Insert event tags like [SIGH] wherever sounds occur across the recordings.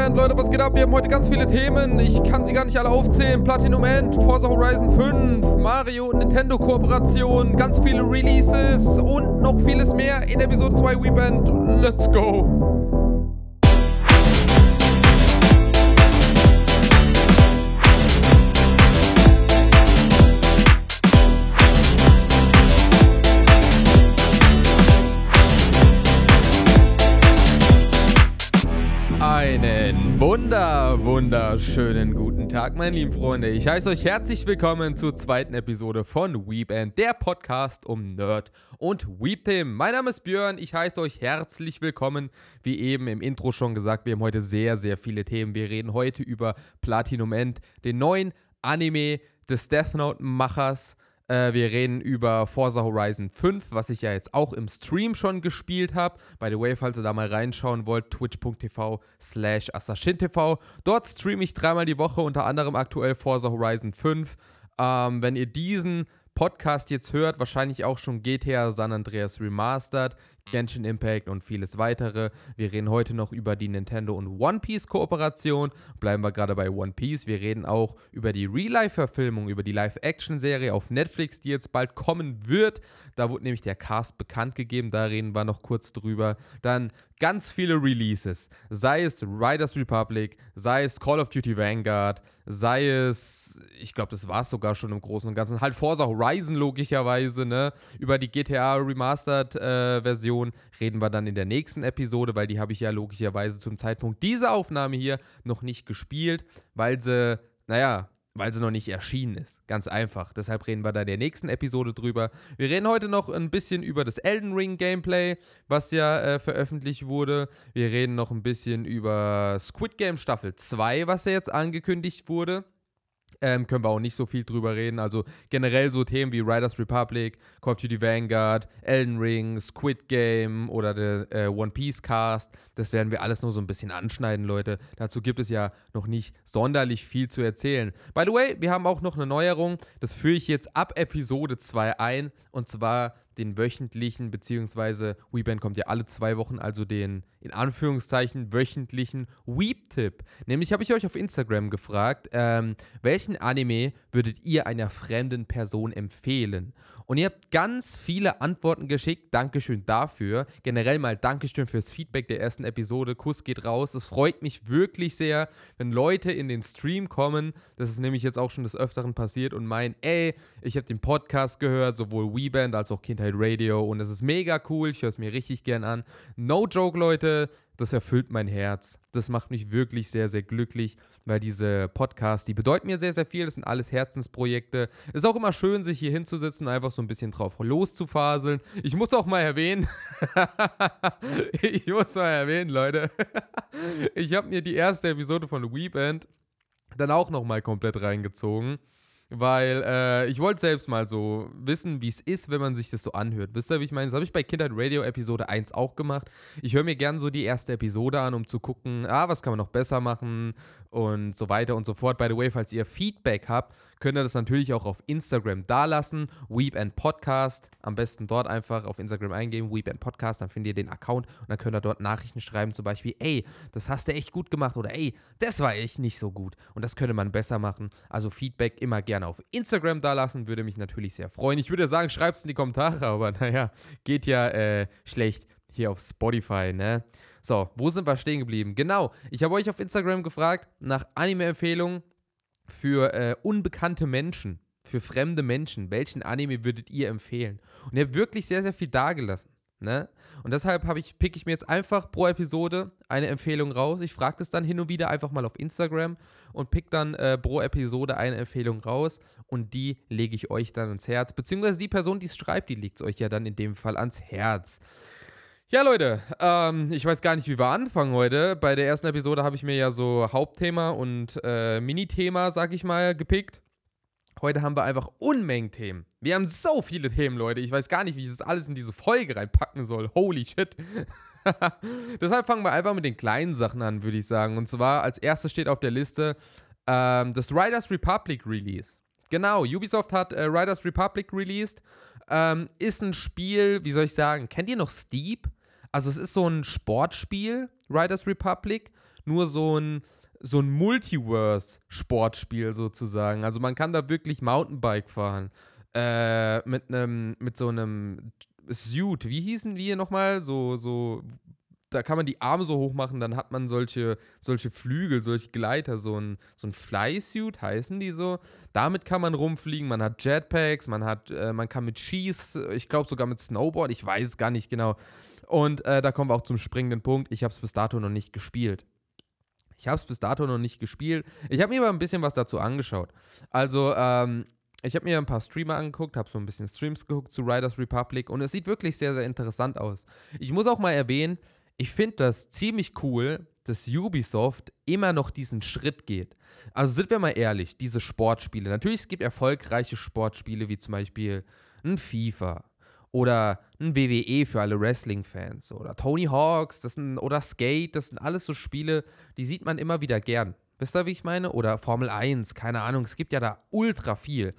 WeBand. Leute, was geht ab? Wir haben heute ganz viele Themen. Ich kann sie gar nicht alle aufzählen. Platinum End, Forza Horizon 5, Mario und Nintendo Kooperation, ganz viele Releases und noch vieles mehr in Episode 2 WeBand. Let's go! Wunder, wunderschönen guten Tag, meine lieben Freunde. Ich heiße euch herzlich willkommen zur zweiten Episode von Weeband, der Podcast um Nerd und Weep-Themen. Mein Name ist Björn, ich heiße euch herzlich willkommen. Wie eben im Intro schon gesagt, wir haben heute sehr, sehr viele Themen. Wir reden heute über Platinum End, den neuen Anime des Death Note-Machers. Äh, wir reden über Forza Horizon 5, was ich ja jetzt auch im Stream schon gespielt habe. By the way, falls ihr da mal reinschauen wollt, twitch.tv slash assashintv. Dort streame ich dreimal die Woche, unter anderem aktuell Forza Horizon 5. Ähm, wenn ihr diesen Podcast jetzt hört, wahrscheinlich auch schon GTA San Andreas Remastered. Genshin Impact und vieles weitere. Wir reden heute noch über die Nintendo und One Piece Kooperation. Bleiben wir gerade bei One Piece. Wir reden auch über die Real-Life-Verfilmung, über die Live-Action-Serie auf Netflix, die jetzt bald kommen wird. Da wurde nämlich der Cast bekannt gegeben. Da reden wir noch kurz drüber. Dann ganz viele Releases. Sei es Riders Republic, sei es Call of Duty Vanguard, sei es, ich glaube, das war es sogar schon im Großen und Ganzen. Halt Forza Horizon logischerweise, ne? Über die GTA Remastered-Version. Äh, Version reden wir dann in der nächsten Episode, weil die habe ich ja logischerweise zum Zeitpunkt dieser Aufnahme hier noch nicht gespielt, weil sie, naja, weil sie noch nicht erschienen ist. Ganz einfach. Deshalb reden wir da in der nächsten Episode drüber. Wir reden heute noch ein bisschen über das Elden Ring Gameplay, was ja äh, veröffentlicht wurde. Wir reden noch ein bisschen über Squid Game Staffel 2, was ja jetzt angekündigt wurde. Ähm, können wir auch nicht so viel drüber reden. Also generell so Themen wie Riders Republic, Call of Duty Vanguard, Elden Ring, Squid Game oder der äh, One Piece Cast. Das werden wir alles nur so ein bisschen anschneiden, Leute. Dazu gibt es ja noch nicht sonderlich viel zu erzählen. By the way, wir haben auch noch eine Neuerung. Das führe ich jetzt ab Episode 2 ein. Und zwar den wöchentlichen, beziehungsweise WeBand kommt ja alle zwei Wochen, also den in Anführungszeichen wöchentlichen Weep-Tipp. Nämlich habe ich euch auf Instagram gefragt, ähm, welchen Anime würdet ihr einer fremden Person empfehlen? Und ihr habt ganz viele Antworten geschickt. Dankeschön dafür. Generell mal Dankeschön fürs Feedback der ersten Episode. Kuss geht raus. Es freut mich wirklich sehr, wenn Leute in den Stream kommen. Das ist nämlich jetzt auch schon des Öfteren passiert und meinen, ey, ich habe den Podcast gehört, sowohl WeBand als auch Kindheit Radio und es ist mega cool. Ich höre es mir richtig gern an. No joke, Leute das erfüllt mein Herz. Das macht mich wirklich sehr, sehr glücklich, weil diese Podcasts, die bedeuten mir sehr, sehr viel. Das sind alles Herzensprojekte. Ist auch immer schön, sich hier hinzusitzen, einfach so ein bisschen drauf loszufaseln. Ich muss auch mal erwähnen, [LAUGHS] ich muss mal erwähnen, Leute, ich habe mir die erste Episode von Weeband dann auch nochmal komplett reingezogen weil äh, ich wollte selbst mal so wissen, wie es ist, wenn man sich das so anhört. Wisst ihr, wie ich meine? Das habe ich bei Kindheit Radio Episode 1 auch gemacht. Ich höre mir gern so die erste Episode an, um zu gucken, ah, was kann man noch besser machen und so weiter und so fort. By the way, falls ihr Feedback habt, könnt ihr das natürlich auch auf Instagram dalassen. Weep and Podcast. Am besten dort einfach auf Instagram eingeben, Weep and Podcast, dann findet ihr den Account und dann könnt ihr dort Nachrichten schreiben, zum Beispiel, ey, das hast du echt gut gemacht oder ey, das war echt nicht so gut. Und das könnte man besser machen. Also Feedback immer gerne auf Instagram dalassen, würde mich natürlich sehr freuen. Ich würde sagen, schreibt es in die Kommentare, [LAUGHS] aber naja, geht ja äh, schlecht hier auf Spotify, ne? So, wo sind wir stehen geblieben? Genau, ich habe euch auf Instagram gefragt nach Anime-Empfehlungen für äh, unbekannte Menschen, für fremde Menschen. Welchen Anime würdet ihr empfehlen? Und ihr habt wirklich sehr, sehr viel dagelassen. Ne? Und deshalb ich, pick ich mir jetzt einfach pro Episode eine Empfehlung raus. Ich frage das dann hin und wieder einfach mal auf Instagram und pick dann äh, pro Episode eine Empfehlung raus und die lege ich euch dann ans Herz. Beziehungsweise die Person, die es schreibt, die legt es euch ja dann in dem Fall ans Herz. Ja, Leute, ähm, ich weiß gar nicht, wie wir anfangen heute. Bei der ersten Episode habe ich mir ja so Hauptthema und äh, Minithema, sag ich mal, gepickt. Heute haben wir einfach Unmengen Themen. Wir haben so viele Themen, Leute. Ich weiß gar nicht, wie ich das alles in diese Folge reinpacken soll. Holy shit. [LAUGHS] Deshalb fangen wir einfach mit den kleinen Sachen an, würde ich sagen. Und zwar als erstes steht auf der Liste ähm, das Riders Republic Release. Genau, Ubisoft hat äh, Riders Republic released. Ähm, ist ein Spiel, wie soll ich sagen, kennt ihr noch Steep? Also es ist so ein Sportspiel, Riders Republic, nur so ein, so ein Multiverse-Sportspiel sozusagen. Also man kann da wirklich Mountainbike fahren. Äh, mit einem, mit so einem Suit, wie hießen die nochmal? So, so, da kann man die Arme so hoch machen, dann hat man solche, solche Flügel, solche Gleiter, so ein, so ein Flysuit, heißen die so. Damit kann man rumfliegen, man hat Jetpacks, man hat, äh, man kann mit Skis, ich glaube sogar mit Snowboard, ich weiß gar nicht genau. Und äh, da kommen wir auch zum springenden Punkt. Ich habe es bis dato noch nicht gespielt. Ich habe es bis dato noch nicht gespielt. Ich habe mir aber ein bisschen was dazu angeschaut. Also, ähm, ich habe mir ein paar Streamer angeguckt, habe so ein bisschen Streams geguckt zu Riders Republic und es sieht wirklich sehr, sehr interessant aus. Ich muss auch mal erwähnen, ich finde das ziemlich cool, dass Ubisoft immer noch diesen Schritt geht. Also sind wir mal ehrlich, diese Sportspiele. Natürlich, es gibt erfolgreiche Sportspiele wie zum Beispiel ein FIFA oder ein WWE für alle Wrestling-Fans oder Tony Hawks das sind, oder Skate. Das sind alles so Spiele, die sieht man immer wieder gern. Wisst ihr, wie ich meine? Oder Formel 1, keine Ahnung. Es gibt ja da ultra viel.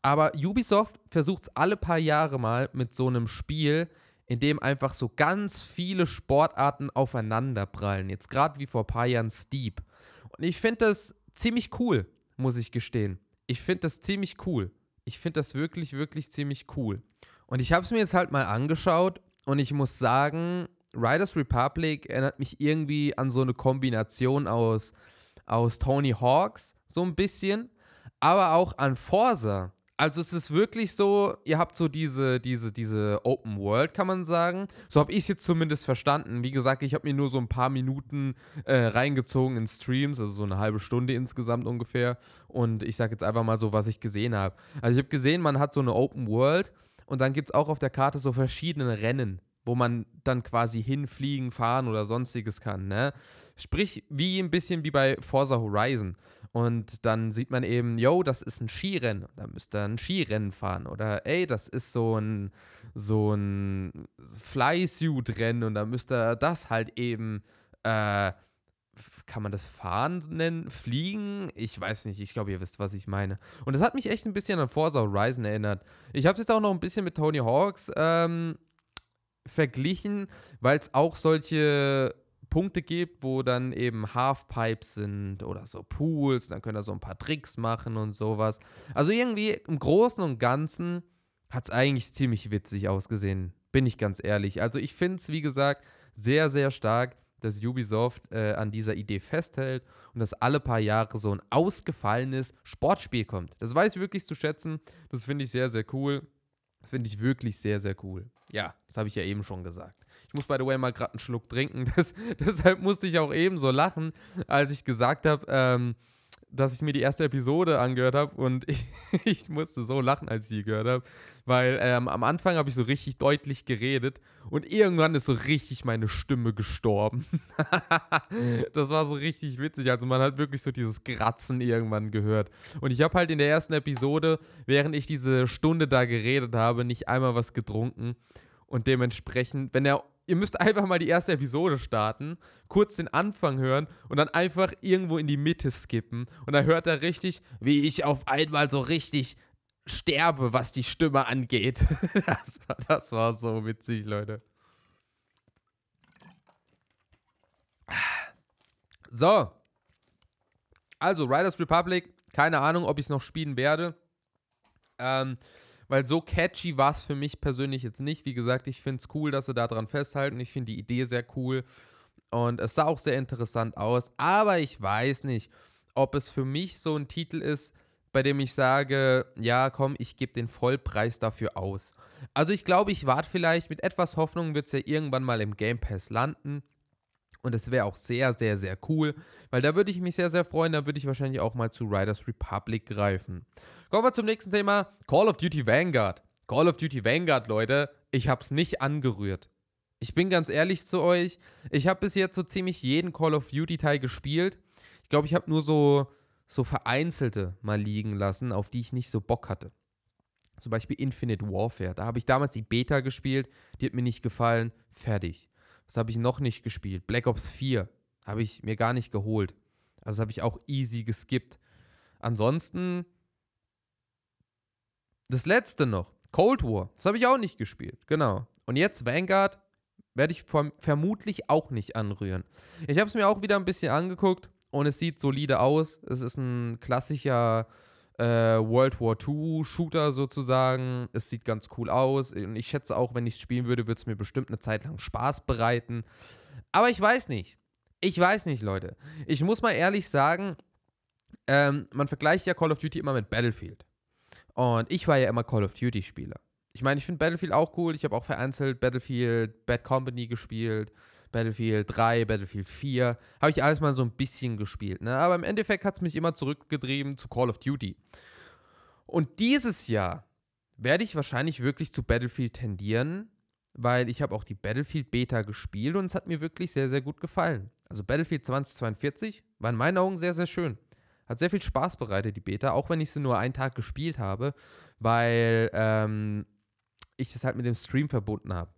Aber Ubisoft versucht es alle paar Jahre mal mit so einem Spiel, in dem einfach so ganz viele Sportarten aufeinanderprallen. Jetzt gerade wie vor ein paar Jahren Steep. Und ich finde das ziemlich cool, muss ich gestehen. Ich finde das ziemlich cool. Ich finde das wirklich, wirklich ziemlich cool. Und ich habe es mir jetzt halt mal angeschaut und ich muss sagen, Riders Republic erinnert mich irgendwie an so eine Kombination aus, aus Tony Hawks, so ein bisschen, aber auch an Forza. Also es ist wirklich so, ihr habt so diese, diese, diese Open World, kann man sagen. So habe ich es jetzt zumindest verstanden. Wie gesagt, ich habe mir nur so ein paar Minuten äh, reingezogen in Streams, also so eine halbe Stunde insgesamt ungefähr. Und ich sage jetzt einfach mal so, was ich gesehen habe. Also ich habe gesehen, man hat so eine Open World und dann gibt es auch auf der Karte so verschiedene Rennen, wo man dann quasi hinfliegen, fahren oder sonstiges kann. Ne? Sprich, wie ein bisschen wie bei Forza Horizon. Und dann sieht man eben, yo, das ist ein Skirennen, da müsst ihr ein Skirennen fahren. Oder ey, das ist so ein, so ein Fly-Suit-Rennen und da müsst ihr das halt eben, äh, kann man das Fahren nennen? Fliegen? Ich weiß nicht, ich glaube, ihr wisst, was ich meine. Und das hat mich echt ein bisschen an Forza Horizon erinnert. Ich habe es jetzt auch noch ein bisschen mit Tony Hawks ähm, verglichen, weil es auch solche Punkte gibt, wo dann eben Halfpipes sind oder so Pools, dann könnt ihr so ein paar Tricks machen und sowas. Also irgendwie im Großen und Ganzen hat es eigentlich ziemlich witzig ausgesehen, bin ich ganz ehrlich. Also ich finde es, wie gesagt, sehr, sehr stark, dass Ubisoft äh, an dieser Idee festhält und dass alle paar Jahre so ein ausgefallenes Sportspiel kommt. Das weiß ich wirklich zu schätzen. Das finde ich sehr, sehr cool. Das finde ich wirklich sehr, sehr cool. Ja, das habe ich ja eben schon gesagt. Ich muss, by the way, mal gerade einen Schluck trinken. [LAUGHS] Das, deshalb musste ich auch eben so lachen, als ich gesagt habe, ähm, dass ich mir die erste Episode angehört habe und ich, [LAUGHS] ich, musste so lachen, als ich sie gehört habe, weil ähm, am Anfang habe ich so richtig deutlich geredet und irgendwann ist so richtig meine Stimme gestorben. [LAUGHS] das war so richtig witzig, also man hat wirklich so dieses Kratzen irgendwann gehört. Und ich habe halt in der ersten Episode, während ich diese Stunde da geredet habe, nicht einmal was getrunken und dementsprechend, wenn er ihr müsst einfach mal die erste Episode starten, kurz den Anfang hören und dann einfach irgendwo in die Mitte skippen. Und da hört er richtig, wie ich auf einmal so richtig sterbe, was die Stimme angeht. [LAUGHS] Das, das war so witzig, Leute. So. Also, Riders Republic. Keine Ahnung, ob ich es noch spielen werde. Ähm, weil so catchy war es für mich persönlich jetzt nicht. Wie gesagt, ich finde es cool, dass sie daran festhalten. Ich finde die Idee sehr cool und es sah auch sehr interessant aus. Aber ich weiß nicht, ob es für mich so ein Titel ist, bei dem ich sage, ja, komm, ich gebe den Vollpreis dafür aus. Also ich glaube, ich warte vielleicht, mit etwas Hoffnung wird es ja irgendwann mal im Game Pass landen. Und es wäre auch sehr, sehr, sehr cool, weil da würde ich mich sehr, sehr freuen. Da würde ich wahrscheinlich auch mal zu Riders Republic greifen. Kommen wir zum nächsten Thema: Call of Duty Vanguard. Call of Duty Vanguard, Leute, ich habe es nicht angerührt. Ich bin ganz ehrlich zu euch, ich habe bis jetzt so ziemlich jeden Call of Duty Teil gespielt. Ich glaube, ich habe nur so, so vereinzelte mal liegen lassen, auf die ich nicht so Bock hatte. Zum Beispiel Infinite Warfare. Da habe ich damals die Beta gespielt, die hat mir nicht gefallen. Fertig. Das habe ich noch nicht gespielt. Black Ops 4 habe ich mir gar nicht geholt. Also habe ich auch easy geskippt. Ansonsten das letzte noch, Cold War. Das habe ich auch nicht gespielt. Genau. Und jetzt Vanguard Werde ich vermutlich auch nicht anrühren. Ich habe es mir auch wieder ein bisschen angeguckt und es sieht solide aus. Es ist ein klassischer äh, World War II Shooter sozusagen. Es sieht ganz cool aus. Und ich schätze auch, wenn ich es spielen würde, würde es mir bestimmt eine Zeit lang Spaß bereiten. Aber ich weiß nicht. Ich weiß nicht, Leute. Ich muss mal ehrlich sagen, ähm, man vergleicht ja Call of Duty immer mit Battlefield. Und ich war ja immer Call of Duty-Spieler. Ich meine, ich finde Battlefield auch cool. Ich habe auch vereinzelt Battlefield Bad Company gespielt. Battlefield 3, Battlefield 4, habe ich alles mal so ein bisschen gespielt. Ne? Aber im Endeffekt hat es mich immer zurückgetrieben zu Call of Duty. Und dieses Jahr werde ich wahrscheinlich wirklich zu Battlefield tendieren, weil ich habe auch die Battlefield Beta gespielt und es hat mir wirklich sehr, sehr gut gefallen. Also Battlefield 2042 war in meinen Augen sehr, sehr schön. Hat sehr viel Spaß bereitet, die Beta, auch wenn ich sie nur einen Tag gespielt habe, weil ähm, ich es halt mit dem Stream verbunden habe.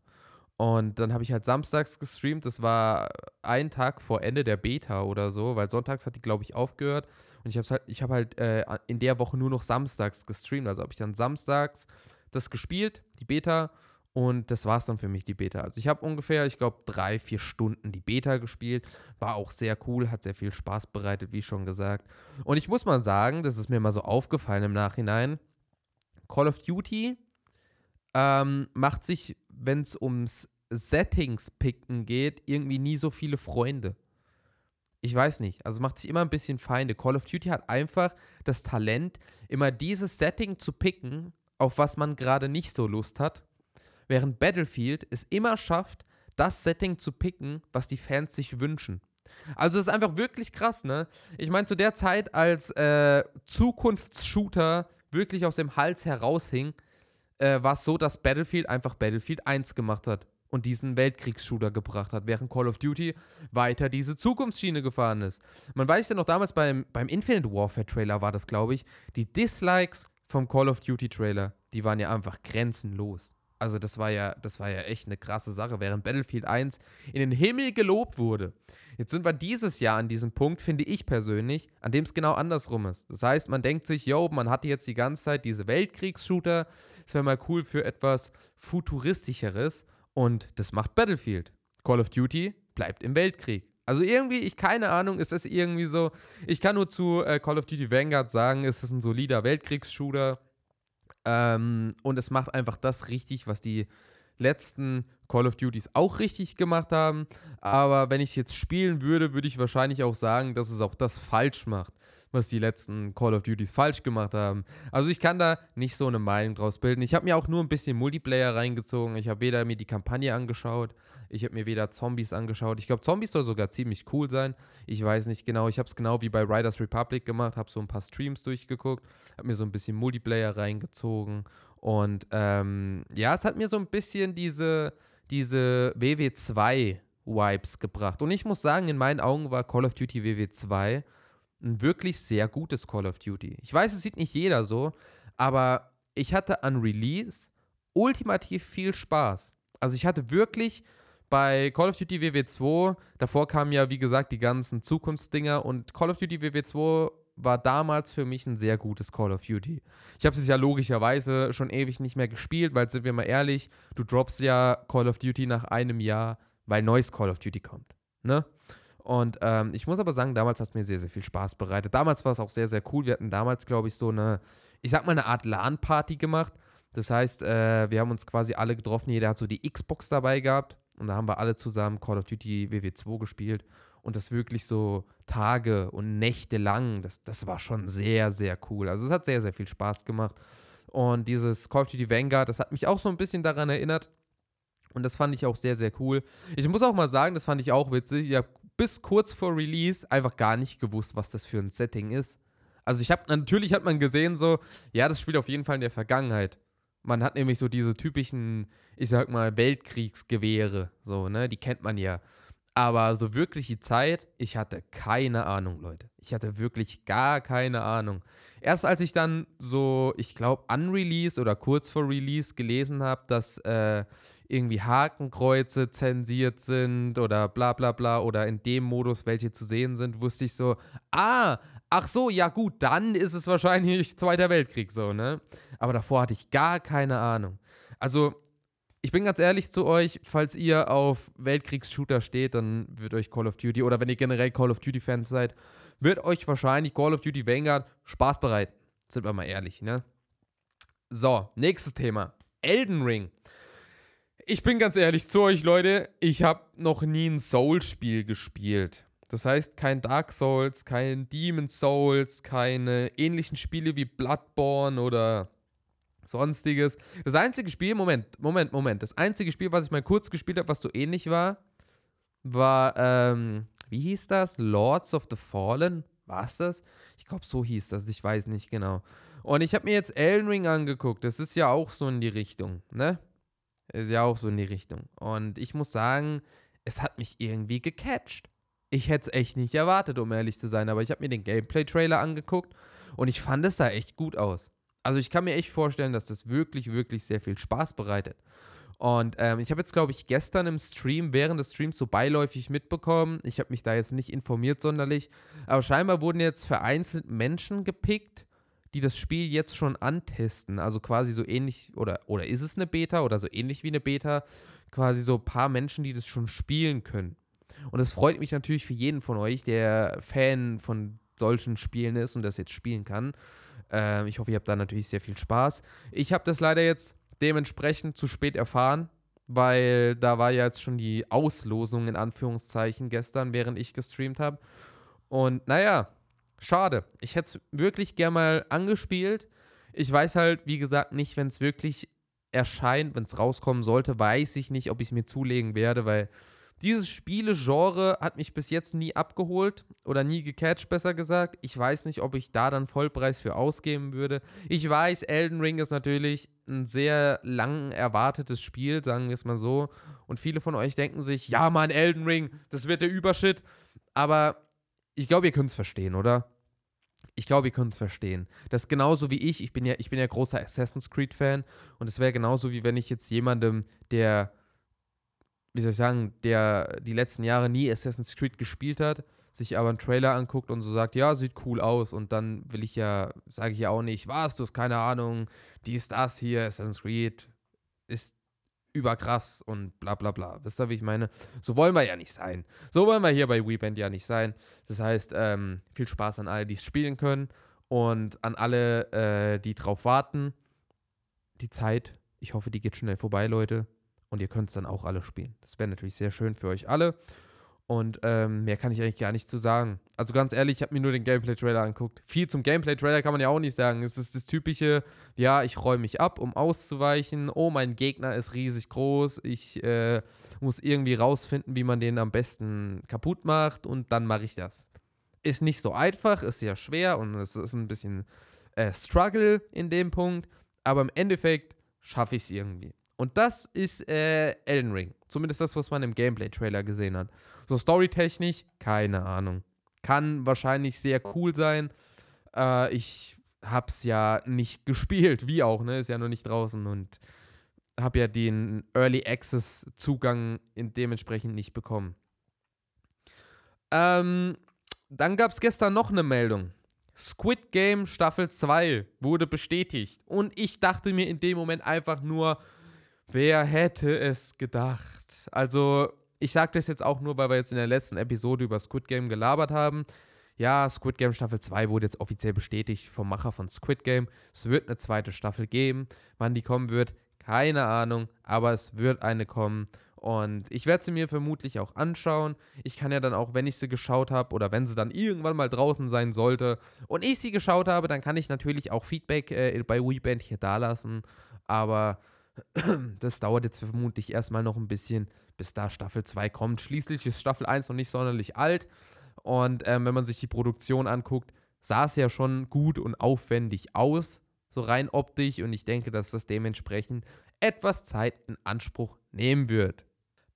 Und dann habe ich halt samstags gestreamt. Das war ein Tag vor Ende der Beta oder so, weil sonntags hat die, glaube ich, aufgehört. Und ich habe halt, ich habe halt äh, in der Woche nur noch samstags gestreamt. Also habe ich dann samstags das gespielt, die Beta. Und das war es dann für mich, die Beta. Also ich habe ungefähr, ich glaube, drei, vier Stunden die Beta gespielt. War auch sehr cool, hat sehr viel Spaß bereitet, wie schon gesagt. Und ich muss mal sagen, das ist mir mal so aufgefallen im Nachhinein. Call of Duty ähm, macht sich, wenn es ums Settings picken geht, irgendwie nie so viele Freunde. Ich weiß nicht. Also macht sich immer ein bisschen Feinde. Call of Duty hat einfach das Talent, immer dieses Setting zu picken, auf was man gerade nicht so Lust hat. Während Battlefield es immer schafft, das Setting zu picken, was die Fans sich wünschen. Also es ist einfach wirklich krass, ne? Ich meine, zu der Zeit, als äh, Zukunftsshooter wirklich aus dem Hals heraushing, äh, war es so, dass Battlefield einfach Battlefield 1 gemacht hat und diesen Weltkriegsshooter gebracht hat, während Call of Duty weiter diese Zukunftsschiene gefahren ist. Man weiß ja noch damals beim, beim Infinite Warfare Trailer war das, glaube ich, die Dislikes vom Call of Duty Trailer, die waren ja einfach grenzenlos. Also das war ja, das war ja echt eine krasse Sache, während Battlefield 1 in den Himmel gelobt wurde. Jetzt sind wir dieses Jahr an diesem Punkt, finde ich persönlich, an dem es genau andersrum ist. Das heißt, man denkt sich, yo, man hatte jetzt die ganze Zeit diese Weltkriegsshooter, es wäre mal cool für etwas futuristischeres und das macht Battlefield. Call of Duty bleibt im Weltkrieg. Also irgendwie, ich keine Ahnung, ist das irgendwie so. Ich kann nur zu äh, Call of Duty Vanguard sagen, es ist ein solider Weltkriegsshooter ähm, und es macht einfach das richtig, was die letzten Call of Duties auch richtig gemacht haben. Aber wenn ich es jetzt spielen würde, würde ich wahrscheinlich auch sagen, dass es auch das falsch macht, was die letzten Call of Duties falsch gemacht haben. Also ich kann da nicht so eine Meinung draus bilden. Ich habe mir auch nur ein bisschen Multiplayer reingezogen. Ich habe weder mir die Kampagne angeschaut, ich habe mir weder Zombies angeschaut. Ich glaube, Zombies soll sogar ziemlich cool sein. Ich weiß nicht genau. Ich habe es genau wie bei Riders Republic gemacht, habe so ein paar Streams durchgeguckt, habe mir so ein bisschen Multiplayer reingezogen. Und ähm, ja, es hat mir so ein bisschen diese, diese WW2-Vibes gebracht. Und ich muss sagen, in meinen Augen war Call of Duty WW2 ein wirklich sehr gutes Call of Duty. Ich weiß, es sieht nicht jeder so, aber ich hatte an Release ultimativ viel Spaß. Also ich hatte wirklich bei Call of Duty WW2, davor kamen ja, wie gesagt, die ganzen Zukunftsdinger und Call of Duty WW2 war damals für mich ein sehr gutes Call of Duty. Ich habe es ja logischerweise schon ewig nicht mehr gespielt, weil, sind wir mal ehrlich, du droppst ja Call of Duty nach einem Jahr, weil neues Call of Duty kommt. Ne? Und ähm, ich muss aber sagen, damals hat es mir sehr, sehr viel Spaß bereitet. Damals war es auch sehr, sehr cool. Wir hatten damals, glaube ich, so eine, ich sag mal, eine Art LAN-Party gemacht. Das heißt, äh, wir haben uns quasi alle getroffen. Jeder hat so die Xbox dabei gehabt. Und da haben wir alle zusammen Call of Duty WW2 gespielt. Und das wirklich so Tage und Nächte lang. Das, das war schon sehr, sehr cool. Also es hat sehr, sehr viel Spaß gemacht. Und dieses Call of Duty Vanguard, das hat mich auch so ein bisschen daran erinnert. Und das fand ich auch sehr, sehr cool. Ich muss auch mal sagen, das fand ich auch witzig. Ich habe bis kurz vor Release einfach gar nicht gewusst, was das für ein Setting ist. Also ich habe natürlich hat man gesehen so, ja, das spielt auf jeden Fall in der Vergangenheit. Man hat nämlich so diese typischen, ich sag mal, Weltkriegsgewehre, so, ne, die kennt man ja. Aber so wirklich die Zeit, ich hatte keine Ahnung, Leute. Ich hatte wirklich gar keine Ahnung. Erst als ich dann so, ich glaube, unreleased oder kurz vor Release gelesen habe, dass äh, irgendwie Hakenkreuze zensiert sind oder bla bla bla oder in dem Modus welche zu sehen sind, wusste ich so, ah, ach so, ja gut, dann ist es wahrscheinlich [LAUGHS] Zweiter Weltkrieg so, ne? Aber davor hatte ich gar keine Ahnung. Also ich bin ganz ehrlich zu euch, falls ihr auf Weltkriegs-Shooter steht, dann wird euch Call of Duty oder wenn ihr generell Call of Duty-Fans seid, wird euch wahrscheinlich Call of Duty Vanguard Spaß bereiten. Sind wir mal ehrlich, ne? So, nächstes Thema. Elden Ring. Ich bin ganz ehrlich zu euch, Leute, ich habe noch nie ein Soul-Spiel gespielt. Das heißt, kein Dark Souls, kein Demon Souls, keine ähnlichen Spiele wie Bloodborne oder sonstiges. Das einzige Spiel, Moment, Moment, Moment. Das einzige Spiel, was ich mal kurz gespielt habe, was so ähnlich war, war, ähm, wie hieß das? Lords of the Fallen? War es das? Ich glaube, so hieß das. Ich weiß nicht genau. Und ich habe mir jetzt Elden Ring angeguckt. Das ist ja auch so in die Richtung, ne? Ist ja auch so in die Richtung. Und ich muss sagen, es hat mich irgendwie gecatcht. Ich hätte es echt nicht erwartet, um ehrlich zu sein. Aber ich habe mir den Gameplay-Trailer angeguckt und ich fand es sah echt gut aus. Also ich kann mir echt vorstellen, dass das wirklich, wirklich sehr viel Spaß bereitet. Und ähm, ich habe jetzt, glaube ich, gestern im Stream, während des Streams so beiläufig mitbekommen, ich habe mich da jetzt nicht informiert sonderlich, aber scheinbar wurden jetzt vereinzelt Menschen gepickt, die das Spiel jetzt schon antesten. Also quasi so ähnlich, oder, oder ist es eine Beta oder so ähnlich wie eine Beta, quasi so ein paar Menschen, die das schon spielen können. Und es freut mich natürlich für jeden von euch, der Fan von solchen Spielen ist und das jetzt spielen kann. Ähm, ich hoffe, ihr habt da natürlich sehr viel Spaß. Ich habe das leider jetzt dementsprechend zu spät erfahren, weil da war ja jetzt schon die Auslosung in Anführungszeichen gestern, während ich gestreamt habe. Und naja, schade. Ich hätte es wirklich gern mal angespielt. Ich weiß halt, wie gesagt, nicht, wenn es wirklich erscheint, wenn es rauskommen sollte, weiß ich nicht, ob ich es mir zulegen werde, weil dieses Spielegenre hat mich bis jetzt nie abgeholt oder nie gecatcht, besser gesagt. Ich weiß nicht, ob ich da dann Vollpreis für ausgeben würde. Ich weiß, Elden Ring ist natürlich ein sehr lang erwartetes Spiel, sagen wir es mal so. Und viele von euch denken sich, ja, Mann, Elden Ring, das wird der Überschritt. Aber ich glaube, ihr könnt es verstehen, oder? Ich glaube, ihr könnt es verstehen. Das ist genauso wie ich. Ich bin ja, ich bin ja großer Assassin's Creed-Fan. Und es wäre genauso wie wenn ich jetzt jemandem, der wie soll ich sagen, der die letzten Jahre nie Assassin's Creed gespielt hat, sich aber einen Trailer anguckt und so sagt, ja, sieht cool aus und dann will ich ja, sage ich ja auch nicht, was, du hast keine Ahnung, die ist das hier, Assassin's Creed ist überkrass und bla bla bla. Wisst ihr, wie ich meine? So wollen wir ja nicht sein. So wollen wir hier bei WeBand ja nicht sein. Das heißt, ähm, viel Spaß an alle, die es spielen können und an alle, äh, die drauf warten. Die Zeit, ich hoffe, die geht schnell vorbei, Leute und ihr könnt es dann auch alle spielen. Das wäre natürlich sehr schön für euch alle. Und ähm, mehr kann ich eigentlich gar nicht zu sagen. Also ganz ehrlich, ich habe mir nur den Gameplay-Trailer angeguckt. Viel zum Gameplay-Trailer kann man ja auch nicht sagen. Es ist das typische, ja, ich räume mich ab, um auszuweichen. Oh, mein Gegner ist riesig groß. Ich äh, muss irgendwie rausfinden, wie man den am besten kaputt macht und dann mache ich das. Ist nicht so einfach, ist sehr schwer und es ist ein bisschen äh, Struggle in dem Punkt. Aber im Endeffekt schaffe ich es irgendwie. Und das ist äh, Elden Ring. Zumindest das, was man im Gameplay-Trailer gesehen hat. So storytechnisch, keine Ahnung. Kann wahrscheinlich sehr cool sein. Äh, ich hab's ja nicht [LAUGHS] gespielt, wie auch, ne? Ist ja noch nicht draußen und habe ja den Early Access Zugang dementsprechend nicht bekommen. Ähm, dann gab es gestern noch eine Meldung. Squid Game Staffel 2 wurde bestätigt. Und ich dachte mir in dem Moment einfach nur, Wer hätte es gedacht? Also, ich sage das jetzt auch nur, weil wir jetzt in der letzten Episode über Squid Game gelabert haben. Ja, Squid Game Staffel 2 wurde jetzt offiziell bestätigt vom Macher von Squid Game. Es wird eine zweite Staffel geben. Wann die kommen wird, keine Ahnung, aber es wird eine kommen. Und ich werde sie mir vermutlich auch anschauen. Ich kann ja dann auch, wenn ich sie geschaut habe oder wenn sie dann irgendwann mal draußen sein sollte und ich sie geschaut habe, dann kann ich natürlich auch Feedback äh, bei WeBand hier dalassen. Aber das dauert jetzt vermutlich erstmal noch ein bisschen, bis da Staffel 2 kommt. Schließlich ist Staffel 1 noch nicht sonderlich alt. Und ähm, wenn man sich die Produktion anguckt, sah es ja schon gut und aufwendig aus, so rein optisch. Und ich denke, dass das dementsprechend etwas Zeit in Anspruch nehmen wird.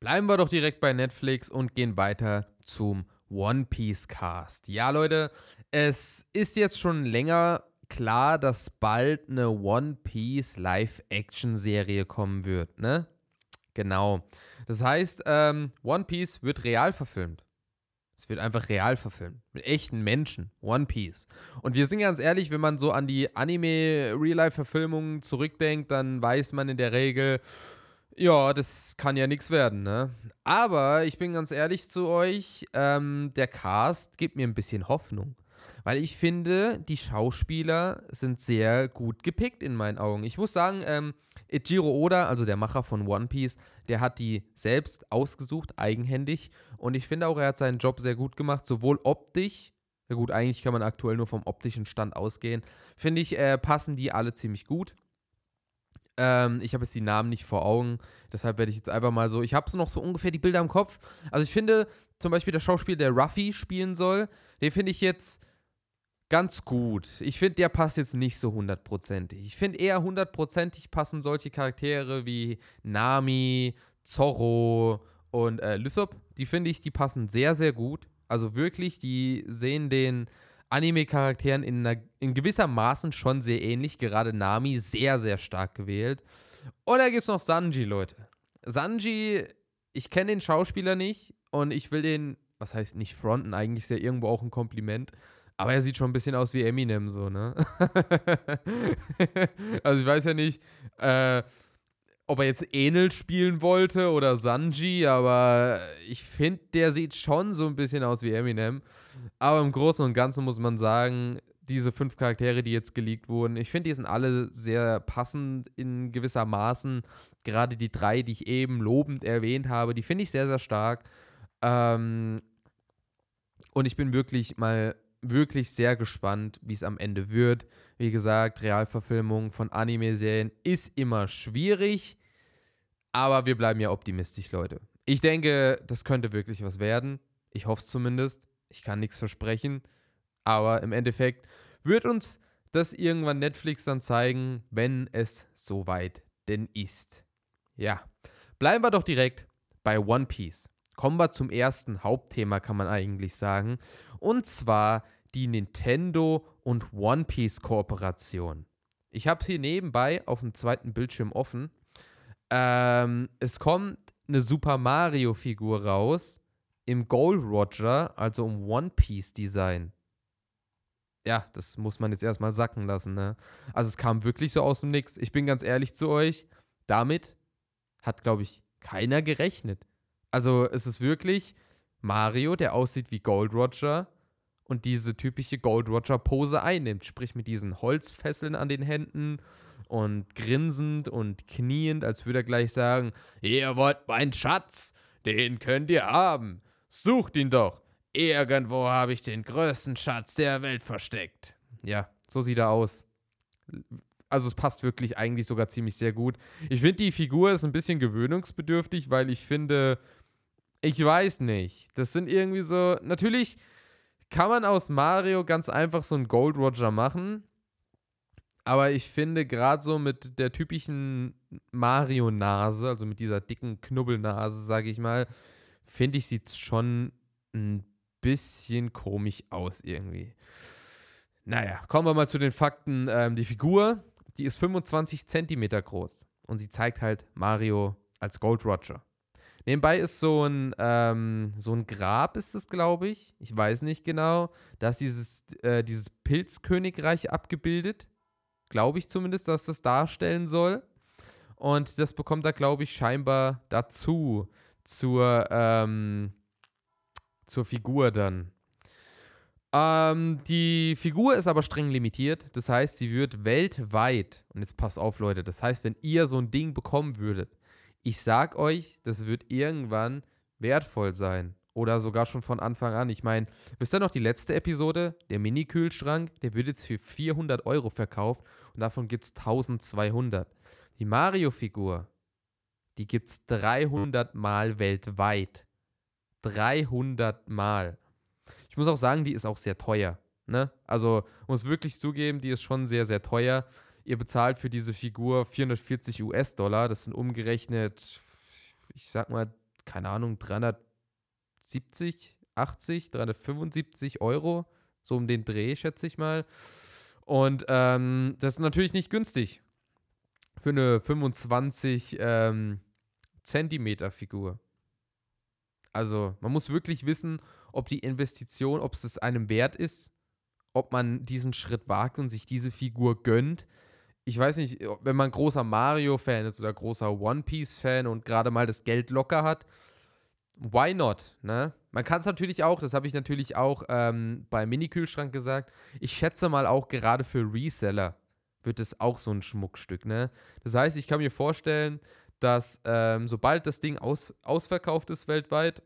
Bleiben wir doch direkt bei Netflix und gehen weiter zum One Piece Cast. Ja, Leute, es ist jetzt schon länger klar, dass bald eine One Piece Live-Action-Serie kommen wird, ne? Genau. Das heißt, ähm, One Piece wird real verfilmt. Es wird einfach real verfilmt. Mit echten Menschen. One Piece. Und wir sind ganz ehrlich, wenn man so an die Anime-Real-Life-Verfilmungen zurückdenkt, dann weiß man in der Regel, Ja, das kann ja nichts werden, ne? Aber ich bin ganz ehrlich zu euch, ähm, der Cast gibt mir ein bisschen Hoffnung. Weil ich finde, die Schauspieler sind sehr gut gepickt in meinen Augen. Ich muss sagen, ähm, Ichiro Oda, also der Macher von One Piece, der hat die selbst ausgesucht, eigenhändig. Und ich finde auch, er hat seinen Job sehr gut gemacht, sowohl optisch, ja gut, eigentlich kann man aktuell nur vom optischen Stand ausgehen, finde ich, äh, passen die alle ziemlich gut. Ähm, ich habe jetzt die Namen nicht vor Augen, deshalb werde ich jetzt einfach mal so. Ich habe so noch so ungefähr die Bilder im Kopf. Also ich finde zum Beispiel der Schauspieler, der Ruffy spielen soll, den finde ich jetzt ganz gut. Ich finde, der passt jetzt nicht so hundertprozentig. Ich finde eher hundertprozentig passen solche Charaktere wie Nami, Zorro und äh, Lysop. Die finde ich, die passen sehr, sehr gut. Also wirklich, die sehen den Anime-Charakteren in, in gewisser Maßen schon sehr ähnlich. Gerade Nami sehr, sehr stark gewählt. Und da gibt es noch Sanji, Leute. Sanji, ich kenne den Schauspieler nicht und ich will den, was heißt nicht fronten, eigentlich ist ja irgendwo auch ein Kompliment. Aber er sieht schon ein bisschen aus wie Eminem, so, ne? [LAUGHS] also ich weiß ja nicht, äh, ob er jetzt Enel spielen wollte oder Sanji, aber ich finde, der sieht schon so ein bisschen aus wie Eminem. Aber im Großen und Ganzen muss man sagen, diese fünf Charaktere, die jetzt geleakt wurden, ich finde, die sind alle sehr passend in gewisser Maßen. Gerade die drei, die ich eben lobend erwähnt habe, die finde ich sehr, sehr stark. Ähm, und ich bin wirklich mal wirklich sehr gespannt, wie es am Ende wird. Wie gesagt, Realverfilmung von Anime-Serien ist immer schwierig, aber wir bleiben ja optimistisch, Leute. Ich denke, das könnte wirklich was werden. Ich hoffe es zumindest. Ich kann nichts versprechen. Aber im Endeffekt wird uns das irgendwann Netflix dann zeigen, wenn es soweit denn ist. Ja, bleiben wir doch direkt bei One Piece. Kommen wir zum ersten Hauptthema, kann man eigentlich sagen. Und zwar die Nintendo und One Piece Kooperation. Ich habe es hier nebenbei auf dem zweiten Bildschirm offen. Ähm, es kommt eine Super Mario Figur raus im Gold Roger, also im One Piece Design. Ja, das muss man jetzt erstmal sacken lassen, ne? Also es kam wirklich so aus dem Nix. Ich bin ganz ehrlich zu euch, damit hat, glaube ich, keiner gerechnet. Also es ist wirklich Mario, der aussieht wie Gold Roger und diese typische Gold Roger Pose einnimmt, sprich mit diesen Holzfesseln an den Händen und grinsend und kniend, als würde er gleich sagen, ihr wollt meinen Schatz, den könnt ihr haben. Sucht ihn doch. Irgendwo habe ich den größten Schatz der Welt versteckt. Ja, so sieht er aus. Also es passt wirklich eigentlich sogar ziemlich sehr gut. Ich finde, die Figur ist ein bisschen gewöhnungsbedürftig, weil ich finde, ich weiß nicht. Das sind irgendwie so. Natürlich kann man aus Mario ganz einfach so einen Gold Roger machen. Aber ich finde, gerade so mit der typischen Mario-Nase, also mit dieser dicken Knubbelnase, sage ich mal, finde ich, sieht schon ein bisschen komisch aus irgendwie. Naja, kommen wir mal zu den Fakten. Ähm, die Figur, die ist 25 Zentimeter groß und sie zeigt halt Mario als Gold Roger. Nebenbei ist so ein, ähm, so ein Grab, ist es, glaube ich. Ich weiß nicht genau. Da ist dieses, äh, dieses Pilzkönigreich abgebildet. Glaube ich zumindest, dass das darstellen soll. Und das bekommt er, glaube ich, scheinbar dazu zur, ähm, zur Figur dann. Ähm, die Figur ist aber streng limitiert. Das heißt, sie wird weltweit, und jetzt passt auf, Leute, das heißt, wenn ihr so ein Ding bekommen würdet, ich sag euch, das wird irgendwann wertvoll sein. Oder sogar schon von Anfang an. Ich meine, wisst ihr noch die letzte Episode? Der Mini-Kühlschrank, der wird jetzt für 400 Euro verkauft und davon gibt es 1200. Die Mario-Figur, die gibt es 300 Mal weltweit. 300 Mal. Ich muss auch sagen, die ist auch sehr teuer. Ne? Also muss wirklich zugeben, die ist schon sehr, sehr teuer. Ihr bezahlt für diese Figur 440 US-Dollar. Das sind umgerechnet, ich sag mal, keine Ahnung, 370, 80, 375 Euro. So um den Dreh, schätze ich mal. Und ähm, das ist natürlich nicht günstig für eine 25 ähm, Zentimeter Figur. Also man muss wirklich wissen, ob die Investition, ob es einem wert ist, ob man diesen Schritt wagt und sich diese Figur gönnt. Ich weiß nicht, wenn man großer Mario-Fan ist oder großer One Piece-Fan und gerade mal das Geld locker hat, why not? Ne? Man kann es natürlich auch, das habe ich natürlich auch ähm, beim Mini-Kühlschrank gesagt, ich schätze mal auch gerade für Reseller wird es auch so ein Schmuckstück. Ne? Das heißt, ich kann mir vorstellen, dass ähm, sobald das Ding aus, ausverkauft ist weltweit,